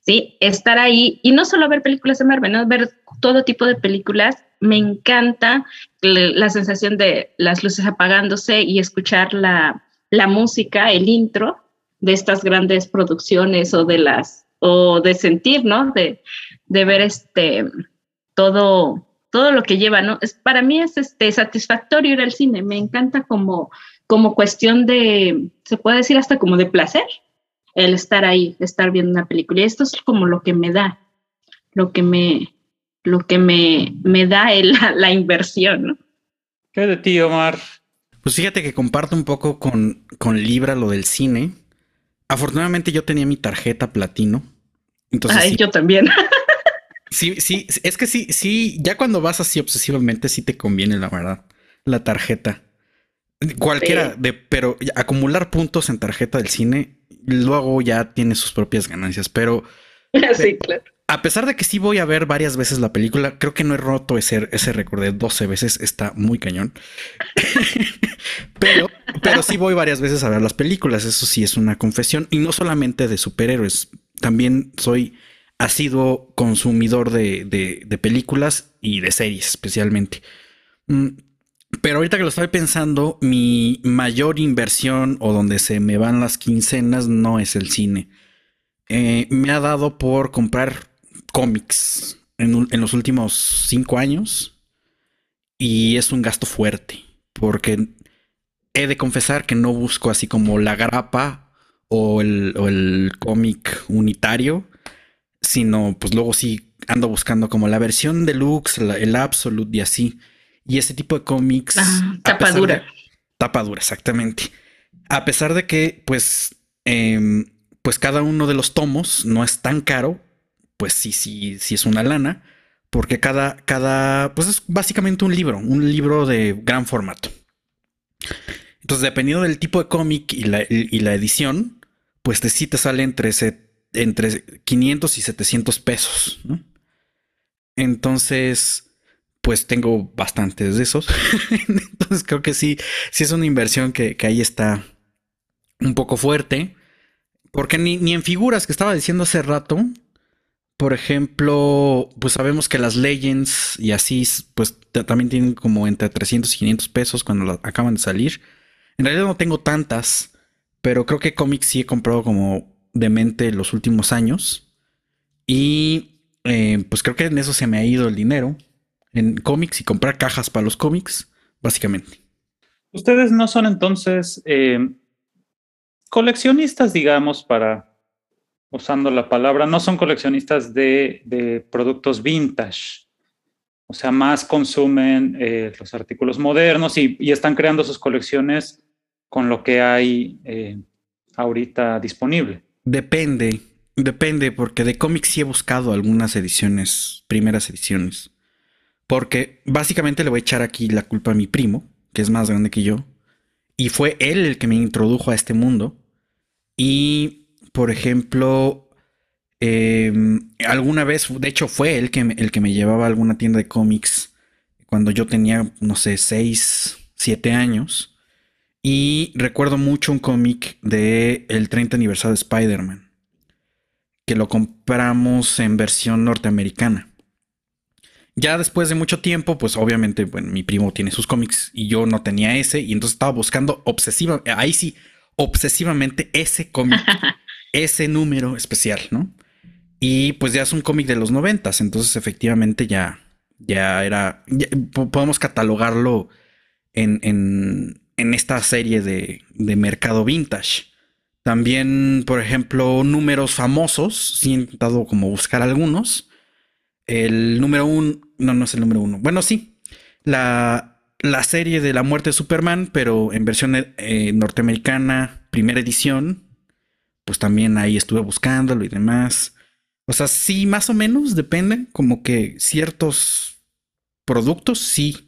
Sí, estar ahí y no solo ver películas de Marvel, ¿no? ver todo tipo de películas. Me encanta la sensación de las luces apagándose y escuchar la, la música, el intro de estas grandes producciones o de las o de sentir, ¿no? De, de ver este todo todo lo que lleva, ¿no? Es, para mí es este satisfactorio ir al cine. Me encanta como como cuestión de, se puede decir hasta como de placer, el estar ahí, estar viendo una película. Y esto es como lo que me da, lo que me, lo que me, me da el, <laughs> la, inversión, ¿no? ¿Qué de ti, Omar? Pues fíjate que comparto un poco con, con Libra lo del cine. Afortunadamente yo tenía mi tarjeta platino. Entonces, Ay, yo también. <laughs> Sí, sí, es que sí, sí, ya cuando vas así obsesivamente, sí te conviene, la verdad, la tarjeta. Cualquiera, de, pero acumular puntos en tarjeta del cine, luego ya tiene sus propias ganancias. Pero <laughs> sí, claro. a pesar de que sí voy a ver varias veces la película, creo que no he roto ese, ese récord de 12 veces. Está muy cañón. <laughs> pero, pero sí voy varias veces a ver las películas. Eso sí es una confesión. Y no solamente de superhéroes. También soy asiduo consumidor de, de, películas y de series, especialmente. Mm, pero ahorita que lo estoy pensando, mi mayor inversión o donde se me van las quincenas no es el cine. Eh, me ha dado por comprar cómics en, en, los últimos cinco años y es un gasto fuerte porque he de confesar que no busco así como la grapa o el, el cómic unitario, sino pues luego sí ando buscando como la versión deluxe, el absolute y así. Y ese tipo de cómics. Ah, tapa dura. tapa dura, exactamente. A pesar de que, pues, em, pues cada uno de los tomos no es tan caro, pues sí, sí, sí es una lana, porque cada, cada, pues es básicamente un libro, un libro de gran formato. Entonces, dependiendo del tipo de cómic y la, y la edición, pues te, sí te sale entre, entre 500 y 700 pesos. Entonces, pues tengo bastantes de esos. <laughs> Entonces creo que sí, sí es una inversión que, ahí está un poco fuerte. Porque ni, ni, en figuras que estaba diciendo hace rato, por ejemplo, pues sabemos que las Legends y así, pues también tienen como entre 300 y 500 pesos cuando acaban de salir. En realidad no tengo tantas, pero creo que cómics sí he comprado como de mente los últimos años. Y eh, pues creo que en eso se me ha ido el dinero. En cómics y comprar cajas para los cómics, básicamente. Ustedes no son entonces eh, coleccionistas, digamos, para, usando la palabra, no son coleccionistas de, productos vintage. O sea, más consumen eh, los artículos modernos y, están creando sus colecciones con lo que hay ahorita disponible. Depende. Depende, porque de cómics sí he buscado algunas ediciones, primeras ediciones. Porque básicamente le voy a echar aquí la culpa a mi primo, que es más grande que yo. Y fue él el que me introdujo a este mundo. Y, por ejemplo, em, alguna vez, de hecho fue él que me, el que me llevaba a alguna tienda de cómics cuando yo tenía, no sé, 6, 7 años. Y recuerdo mucho un cómic de el 30 aniversario de Spider-Man que lo compramos en versión norteamericana. Ya después de mucho tiempo, pues obviamente, bueno, mi primo tiene sus cómics y yo no tenía ese, y entonces estaba buscando obsesiva, ahí sí, obsesivamente ese cómic, <laughs> ese número especial, ¿no? Y pues ya es un cómic de los noventas, entonces efectivamente ya, ya era, podemos catalogarlo en, en, en, esta serie de, de mercado vintage. También, por ejemplo, números famosos. Sí he intentado como buscar algunos. El número uno. No, no es el número uno. Bueno, sí. La, la serie de la muerte de Superman, pero en versión eh, norteamericana, primera edición. Pues también ahí estuve buscándolo y demás. O sea, sí, más o menos depende. Como que ciertos productos sí.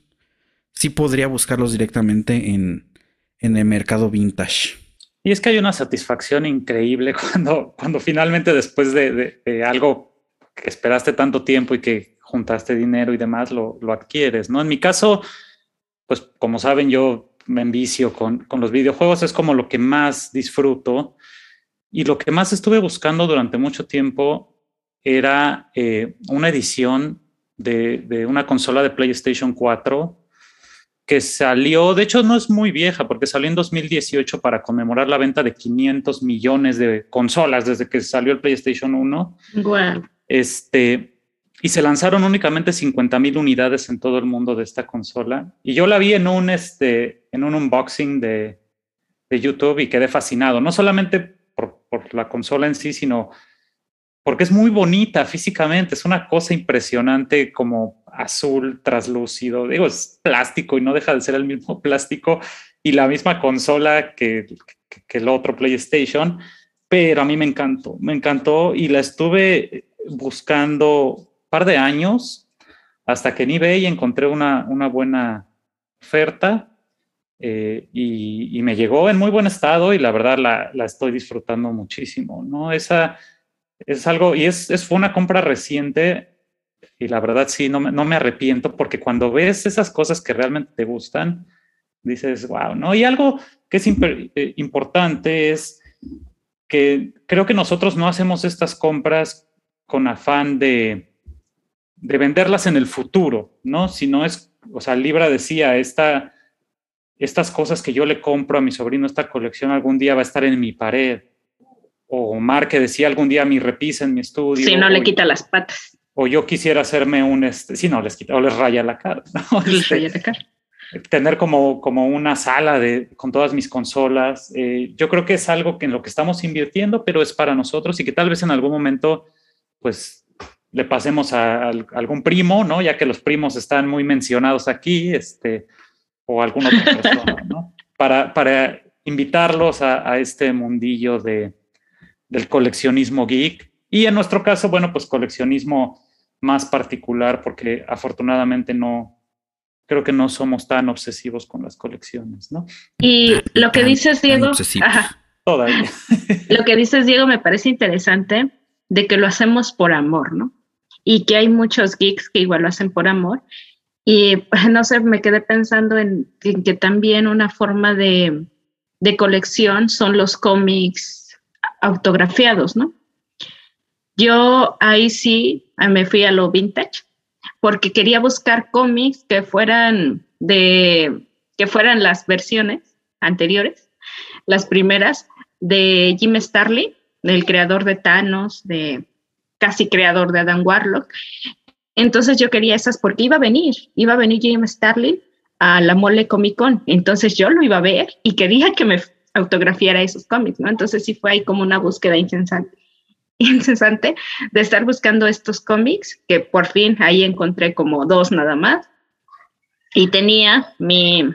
Sí podría buscarlos directamente en, en el mercado vintage. Y es que hay una satisfacción increíble <laughs> cuando, cuando finalmente después de, algo que esperaste tanto tiempo y que juntaste dinero y demás, lo, lo, adquieres, ¿no? En mi caso, pues como saben, yo me envicio con, con los videojuegos, es como lo que más disfruto y lo que más estuve buscando durante mucho tiempo era eh, una edición de, de, una consola de PlayStation 4 que salió, de hecho no es muy vieja, porque salió en 2018 para conmemorar la venta de 500 millones de consolas desde que salió el PlayStation 1. Wow. Este, y se lanzaron únicamente 50 mil unidades en todo el mundo de esta consola. Y yo la vi en un, este, en un unboxing de, de YouTube y quedé fascinado, no solamente por, por la consola en sí, sino porque es muy bonita físicamente, es una cosa impresionante como azul traslúcido, digo, es plástico y no deja de ser el mismo <laughs> plástico y la misma consola que, que, el otro PlayStation, pero a mí me encantó, me encantó y la estuve buscando par de años hasta que en eBay encontré una, una buena oferta eh, y, y, me llegó en muy buen estado y la verdad la, la estoy disfrutando muchísimo, ¿no? Esa es algo, y es, es, fue una compra reciente y la verdad sí, no me, no me arrepiento porque cuando ves esas cosas que realmente te gustan, dices, wow, ¿no? Y algo que es eh, importante es que creo que nosotros no hacemos estas compras con afán de, de venderlas en el futuro, ¿no? Sino es, o sea, Libra decía, esta, estas cosas que yo le compro a mi sobrino, esta colección algún día va a estar en mi pared o Omar que decía algún día mi repisa en mi estudio. Si no le quita las patas. O yo quisiera hacerme un, este, si no, les quita o les raya la cara. ¿no? <laughs> Les Este, raya la cara. tener como, como una sala de, con todas mis consolas. eh, yo creo que es algo que en lo que estamos invirtiendo, pero es para nosotros y que tal vez en algún momento, pues, le pasemos a, al- algún primo, ¿no? Ya que los primos están muy mencionados aquí, este, o alguna otra <laughs> persona, ¿no? Para, para invitarlos a, a este mundillo de, del coleccionismo geek. Y en nuestro caso, bueno, pues coleccionismo más particular, porque afortunadamente no, creo que no somos tan obsesivos con las colecciones, ¿no? Y lo que Tan- dices, Diego, ajá, Todavía. <laughs> lo que dices, Diego, me parece interesante de que lo hacemos por amor, ¿no? Y que hay muchos geeks que igual lo hacen por amor. Y <laughs> no sé, me quedé pensando en, en que también una forma de, de colección son los cómics autografiados, ¿no? Yo ahí sí eh, me fui a lo vintage porque quería buscar cómics que fueran de que fueran las versiones anteriores, las primeras de Jim Starlin, del creador de Thanos, de casi creador de Adam Warlock. Entonces yo quería esas porque iba a venir, iba a venir Jim Starlin a la Mole Comic Con. Entonces yo lo iba a ver y quería que me autografiara esos cómics, ¿no? Entonces sí fue ahí como una búsqueda incesante, <laughs> incesante de estar buscando estos cómics, que por fin ahí encontré como dos nada más. Y tenía mi,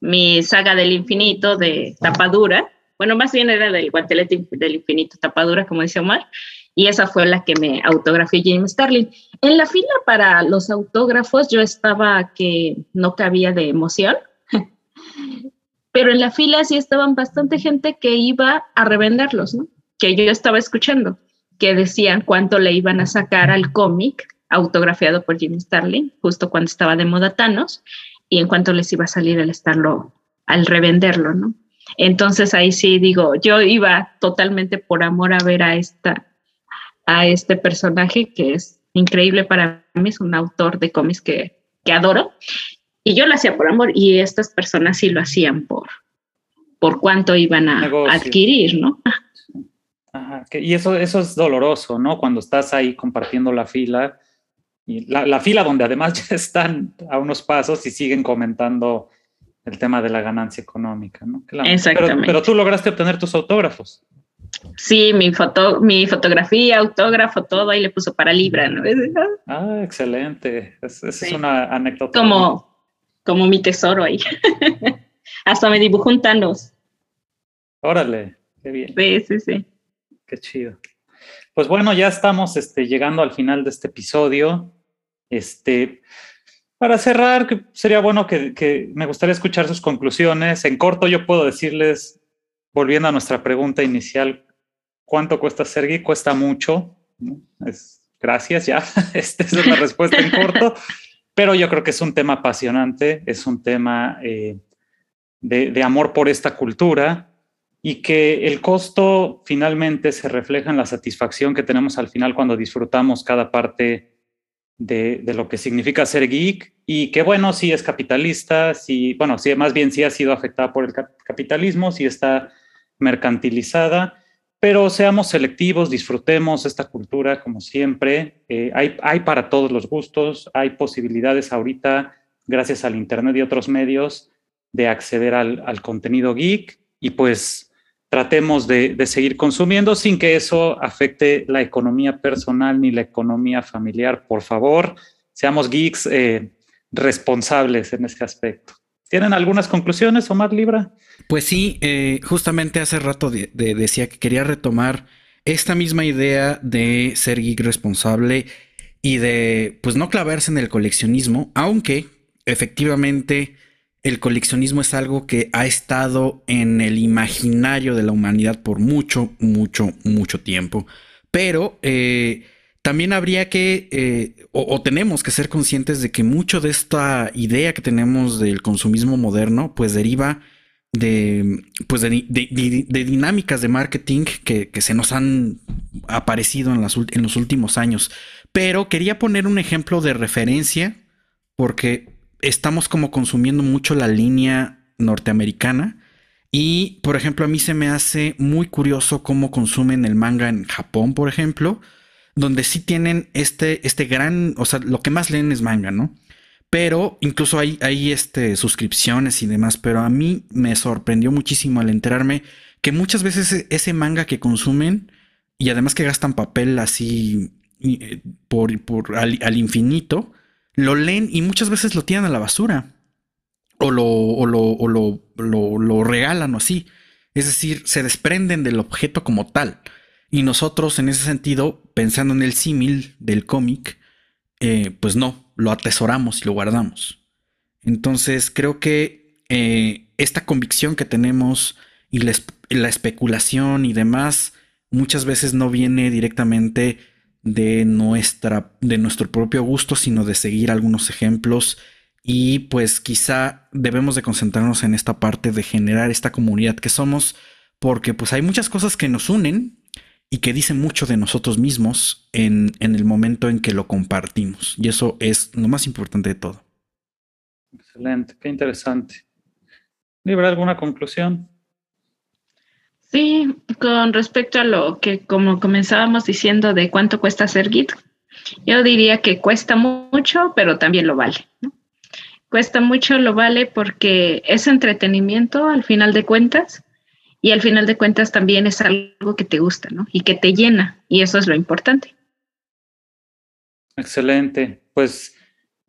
mi saga del infinito de tapadura. Bueno, más bien era del guantelete del infinito tapadura, como dice Omar. Y esa fue la que me autografió James Starlin. En la fila para los autógrafos yo estaba que no cabía de emoción. <laughs> Pero en la fila sí estaban bastante gente que iba a revenderlos, ¿no? Que yo estaba escuchando, que decían cuánto le iban a sacar al cómic autografiado por Jim Starlin, justo cuando estaba de moda Thanos, y en cuánto les iba a salir al estarlo, al revenderlo, ¿no? Entonces ahí sí digo, yo iba totalmente por amor a ver a esta, a este personaje que es increíble para mí, es un autor de cómics que, que adoro, y yo lo hacía por amor, y estas personas sí lo hacían por, por cuánto iban a Negocio. adquirir, ¿no? Ajá, que- y eso, eso es doloroso, ¿no? Cuando estás ahí compartiendo la fila, y la, la fila donde además <laughs> ya están a unos pasos y siguen comentando el tema de la ganancia económica, ¿no? Pero, Exactamente. pero tú lograste obtener tus autógrafos. Sí, mi foto, mi fotografía, autógrafo, todo ahí le puso para Libra, ¿no? Es- Ah, excelente. Es- Esa es una anécdota. Como, como mi tesoro ahí. <laughs> Hasta me dibujó un Thanos. Órale, qué bien. Sí, sí, sí. Qué chido. Pues bueno, ya estamos este, llegando al final de este episodio. Este, para cerrar, sería bueno que, me gustaría escuchar sus conclusiones. En corto, yo puedo decirles, volviendo a nuestra pregunta inicial, ¿cuánto cuesta ser geek? Cuesta mucho. gracias, ya. <laughs> Esa es la respuesta en corto. Pero yo creo que es un tema apasionante, es un tema eh, de amor por esta cultura y que el costo finalmente se refleja en la satisfacción que tenemos al final cuando disfrutamos cada parte de, de lo que significa ser geek y que bueno, sí es capitalista, sí, bueno, sí, más bien sí ha sido afectada por el cap- capitalismo, sí está mercantilizada, pero seamos selectivos, disfrutemos esta cultura como siempre. Eh, hay, hay para todos los gustos, hay posibilidades ahorita, gracias al Internet y otros medios, de acceder al, al contenido geek y pues tratemos de, de, seguir consumiendo sin que eso afecte la economía personal ni la economía familiar. Por favor, seamos geeks eh, responsables en ese aspecto. ¿Tienen algunas conclusiones, Omar Libra? Pues sí, eh, justamente hace rato de, de decía que quería retomar esta misma idea de ser geek responsable y de pues no clavarse en el coleccionismo, aunque efectivamente el coleccionismo es algo que ha estado en el imaginario de la humanidad por mucho, mucho, mucho tiempo. Pero eh, también habría que, eh, o, tenemos que ser conscientes de que mucho de esta idea que tenemos del consumismo moderno, pues deriva de, pues de, dinámicas de marketing que, se nos han aparecido en, en los últimos años. Pero quería poner un ejemplo de referencia porque estamos como consumiendo mucho la línea norteamericana. Y, por ejemplo, a mí se me hace muy curioso cómo consumen el manga en Japón, por ejemplo, donde sí tienen este, este gran, o sea, lo que más leen es manga, ¿no? Pero incluso hay, hay este, suscripciones y demás, pero a mí me sorprendió muchísimo al enterarme que muchas veces e, ese manga que consumen y además que gastan papel así eh, por, por al, infinito, lo leen y muchas veces lo tiran a la basura o lo, o lo, o lo, lo regalan o así. Es decir, se desprenden del objeto como tal. Y nosotros, en ese sentido, pensando en el símil del cómic, eh, pues no, lo atesoramos y lo guardamos. Entonces, creo que eh, esta convicción que tenemos y la, especulación y demás, muchas veces no viene directamente de, nuestra, de nuestro propio gusto, sino de seguir algunos ejemplos. Y pues quizá debemos de concentrarnos en esta parte de generar esta comunidad que somos, porque pues hay muchas cosas que nos unen, y que dice mucho de nosotros mismos en, el momento en que lo compartimos. Y eso es lo más importante de todo. Excelente, qué interesante. ¿Libre alguna conclusión? Sí, con respecto a lo que como comenzábamos diciendo de cuánto cuesta hacer Git, yo diría que cuesta mucho, pero también lo vale. Cuesta mucho, lo vale porque es entretenimiento al final de cuentas y al final de cuentas también es algo que te gusta, ¿no? Y que te llena, y eso es lo importante. Excelente. Pues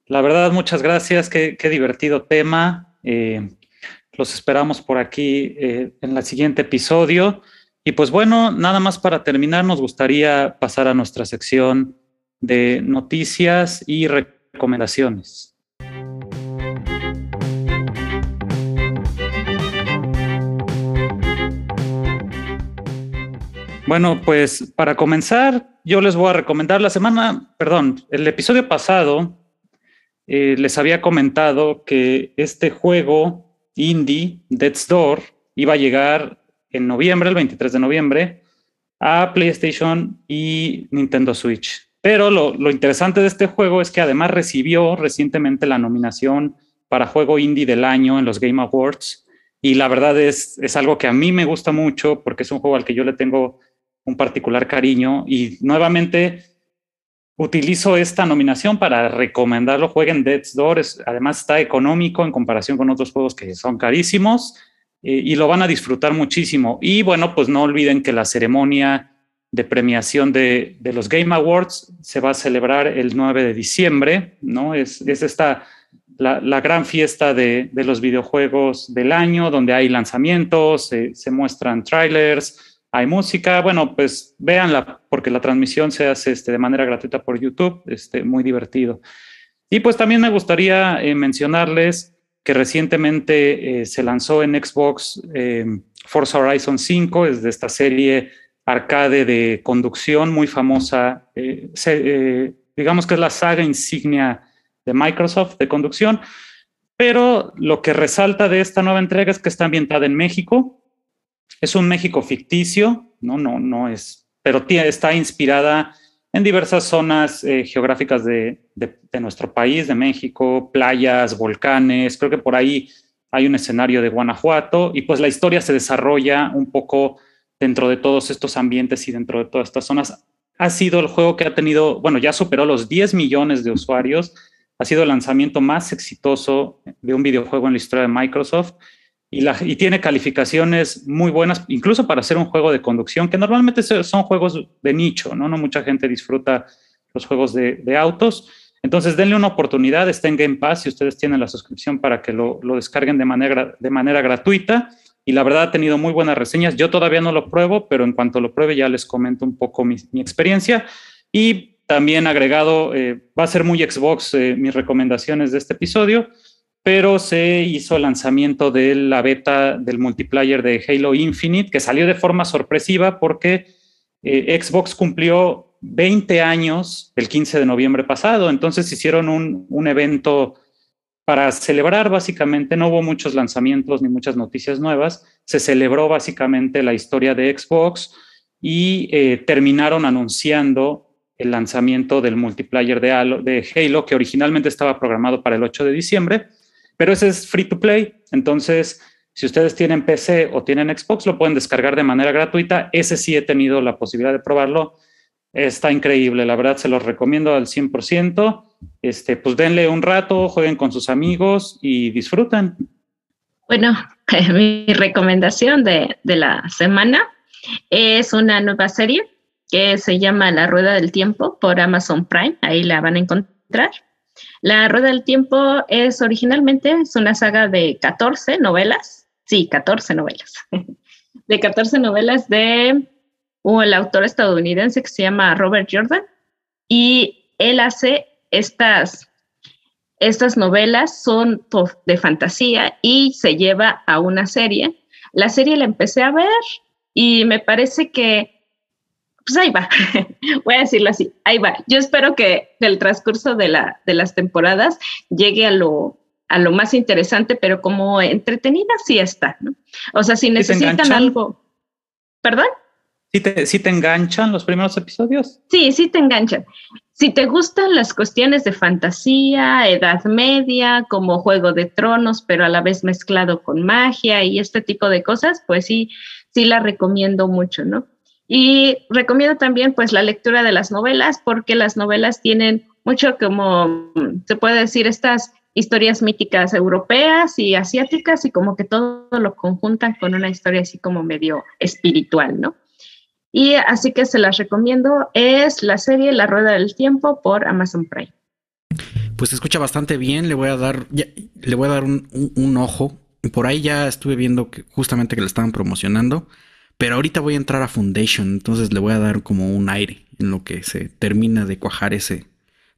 la verdad, muchas gracias. Qué, divertido tema. Eh, los esperamos por aquí eh, en el siguiente episodio. Y pues bueno, nada más para terminar, nos gustaría pasar a nuestra sección de noticias y recomendaciones. Bueno, pues para comenzar, yo les voy a recomendar la semana, perdón, el episodio pasado eh, les había comentado que este juego indie, Death's Door, iba a llegar en noviembre, el 23 de noviembre, a PlayStation y Nintendo Switch. Pero lo, lo interesante de este juego es que además recibió recientemente la nominación para Juego Indie del Año en los Game Awards. Y la verdad es, es algo que a mí me gusta mucho porque es un juego al que yo le tengo un particular cariño y nuevamente utilizo esta nominación para recomendarlo. Jueguen Death's Door, además está económico en comparación con otros juegos que son carísimos eh, y lo van a disfrutar muchísimo. Y bueno, pues no olviden que la ceremonia de premiación de, los Game Awards se va a celebrar el 9 de diciembre, ¿no? Es, esta la, gran fiesta de, los videojuegos del año, donde hay lanzamientos, se muestran trailers, hay música, bueno, pues véanla, porque la transmisión se hace este, de manera gratuita por YouTube, este, muy divertido. Y pues también me gustaría eh, mencionarles que recientemente eh, se lanzó en Xbox eh, Forza Horizon 5, es de esta serie arcade de conducción muy famosa, digamos que es la saga insignia de Microsoft de conducción, pero lo que resalta de esta nueva entrega es que está ambientada en México, es un México ficticio, no, no, no es, pero está inspirada en diversas zonas eh, geográficas de, nuestro país, de México, playas, volcanes, creo que por ahí hay un escenario de Guanajuato y pues la historia se desarrolla un poco dentro de todos estos ambientes y dentro de todas estas zonas. Ha sido el juego que ha tenido, bueno, ya superó los 10 millones de usuarios, ha sido el lanzamiento más exitoso de un videojuego en la historia de Microsoft y, tiene calificaciones muy buenas, incluso para hacer un juego de conducción, que normalmente son juegos de nicho, ¿no? No mucha gente disfruta los juegos de, autos. Entonces, denle una oportunidad, está en Game Pass si ustedes tienen la suscripción para que lo, descarguen de manera, gratuita. Y la verdad ha tenido muy buenas reseñas. Yo todavía no lo pruebo, pero en cuanto lo pruebe ya les comento un poco mi, experiencia. Y también agregado, eh, va a ser muy Xbox eh, mis recomendaciones de este episodio pero se hizo el lanzamiento de la beta del multiplayer de Halo Infinite, que salió de forma sorpresiva porque eh, Xbox cumplió 20 años el 15 de noviembre pasado, entonces hicieron un, un, evento para celebrar básicamente, no hubo muchos lanzamientos ni muchas noticias nuevas, se celebró básicamente la historia de Xbox y eh, terminaron anunciando el lanzamiento del multiplayer de de Halo, que originalmente estaba programado para el 8 de diciembre, pero ese es free to play. Entonces, si ustedes tienen PC o tienen Xbox, lo pueden descargar de manera gratuita. Ese sí he tenido la posibilidad de probarlo. Está increíble, la verdad se los recomiendo al 100%. Este, pues denle un rato, jueguen con sus amigos y disfruten. Bueno, <laughs> mi recomendación de, de la semana es una nueva serie que se llama La Rueda del Tiempo por Amazon Prime, ahí la van a encontrar. La Rueda del Tiempo es originalmente es una saga de 14 novelas, sí, 14 novelas, <laughs> de 14 novelas de un, el autor estadounidense que se llama Robert Jordan. Y él hace estas, estas novelas, son de fantasía y se lleva a una serie. La serie la empecé a ver y me parece que pues ahí va, <laughs> voy a decirlo así, ahí va. Yo espero que el transcurso de, la, de las temporadas llegue a lo, a lo más interesante, pero como entretenida sí está, ¿no? O sea, si necesitan algo. ¿Perdón? ¿Sí te, ¿Sí te enganchan los primeros episodios? Sí, sí te enganchan. Si te gustan las cuestiones de fantasía, edad media, como Juego de Tronos, pero a la vez mezclado con magia y este tipo de cosas, pues sí, sí la recomiendo mucho, ¿no? Y recomiendo también pues la lectura de las novelas porque las novelas tienen mucho como, se puede decir, estas historias míticas europeas y asiáticas y como que todo lo conjuntan con una historia así como medio espiritual, ¿no? Y así que se las recomiendo. Es la serie La Rueda del Tiempo por Amazon Prime. Pues se escucha bastante bien. Le voy a dar, le voy a dar un, un, ojo. Por ahí ya estuve viendo que justamente que la estaban promocionando. Pero ahorita voy a entrar a Foundation, entonces le voy a dar como un aire en lo que se termina de cuajar ese,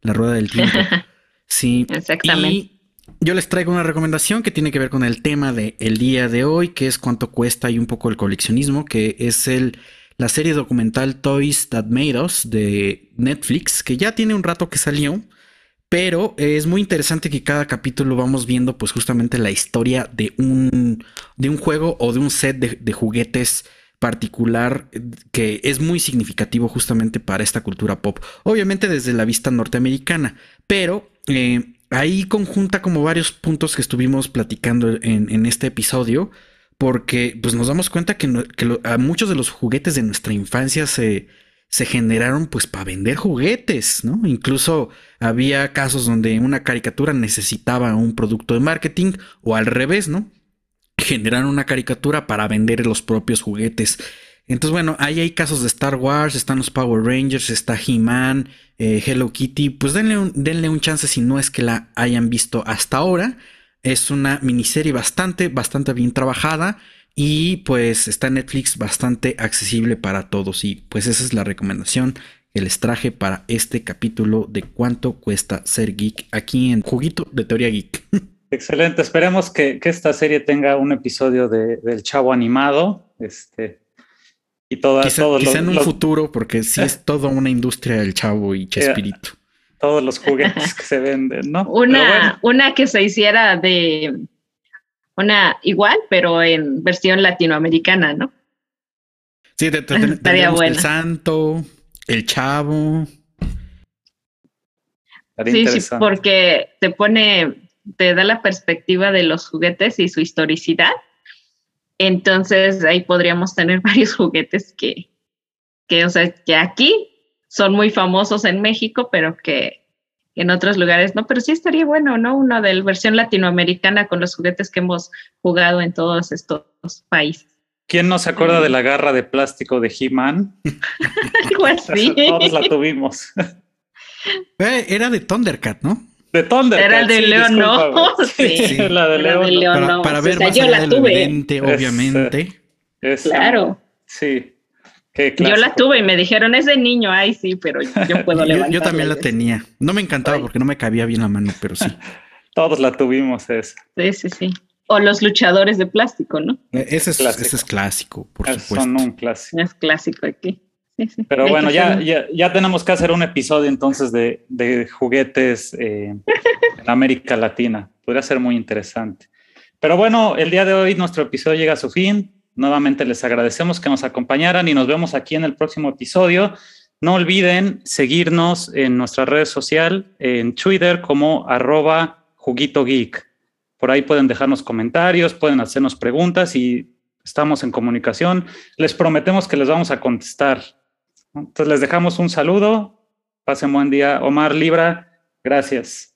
la rueda del tiempo. <laughs> Sí. Exactamente. Y yo les traigo una recomendación que tiene que ver con el tema del el día de hoy, que es cuánto cuesta y un poco el coleccionismo, que es el, la serie documental Toys That Made Us de Netflix, que ya tiene un rato que salió. Pero es muy interesante que cada capítulo vamos viendo pues justamente la historia de un, de un juego o de un set de, de juguetes particular que es muy significativo justamente para esta cultura pop. Obviamente desde la vista norteamericana, pero eh, ahí conjunta como varios puntos que estuvimos platicando en, este episodio, porque pues nos damos cuenta que, a muchos de los juguetes de nuestra infancia se, se generaron pues para vender juguetes, ¿no? Incluso había casos donde una caricatura necesitaba un producto de marketing o al revés, ¿no? Generar una caricatura para vender los propios juguetes. Entonces, bueno, ahí hay casos de Star Wars, están los Power Rangers, está He-Man, eh, Hello Kitty. Pues denle un, denle un chance si no es que la hayan visto hasta ahora. Es una miniserie bastante, bastante bien trabajada. Y pues está en Netflix bastante accesible para todos. Y pues esa es la recomendación que les traje para este capítulo de cuánto cuesta ser geek aquí en Juguito de Teoría Geek. <laughs> Excelente, esperemos que, esta serie tenga un episodio de, del chavo animado. Este, y toda, quizá, en un futuro, porque sí es <laughs> toda una industria del chavo y Chespirito. todos los juguetes que se venden, ¿no? Una, una que se hiciera de una igual, pero en versión latinoamericana, ¿no? Sí, de, <laughs> el santo, el chavo. Sí, sí, porque te pone te da la perspectiva de los juguetes y su historicidad. Entonces ahí podríamos tener <laughs> varios juguetes que, que, o sea, que aquí son muy famosos en México, pero que en otros lugares no. Pero sí estaría bueno, ¿no? Uno de la versión latinoamericana con los juguetes que hemos jugado en todos estos países. ¿Quién no se acuerda de la garra de plástico de He-Man? <laughs> pues sí. Todos la tuvimos. Eh, era de Thundercat, ¿no? De Thunder. Era el de León, ¿no? Sí, la de León. para, ver más yo la tuve. obviamente. claro. Sí. yo la tuve y me dijeron, es de niño, ay sí, pero yo puedo levantar. <laughs> yo, también la tenía. No me encantaba porque no me cabía bien la mano, pero sí. <laughs> Todos la tuvimos esa. Sí, sí, sí. O los luchadores de plástico, ¿no? E, ese es clásico, ese es clásico por supuesto. Son un clásico. Es clásico aquí. Pero bueno, ya, ya, tenemos que hacer un episodio entonces de, juguetes eh, en América Latina. Podría ser muy interesante. Pero bueno, el día de hoy nuestro episodio llega a su fin. Nuevamente les agradecemos que nos acompañaran y nos vemos aquí en el próximo episodio. No olviden seguirnos en nuestra red social, en Twitter como arroba juguito geek. Por ahí pueden dejarnos comentarios, pueden hacernos preguntas y estamos en comunicación. Les prometemos que les vamos a contestar Entonces les dejamos un saludo. Pasen buen día. Omar Libra, gracias.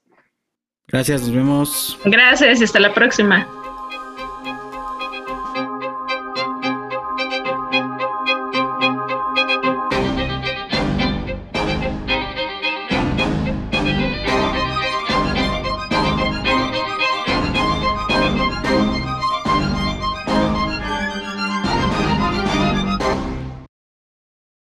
Gracias, nos vemos. Gracias y hasta la próxima.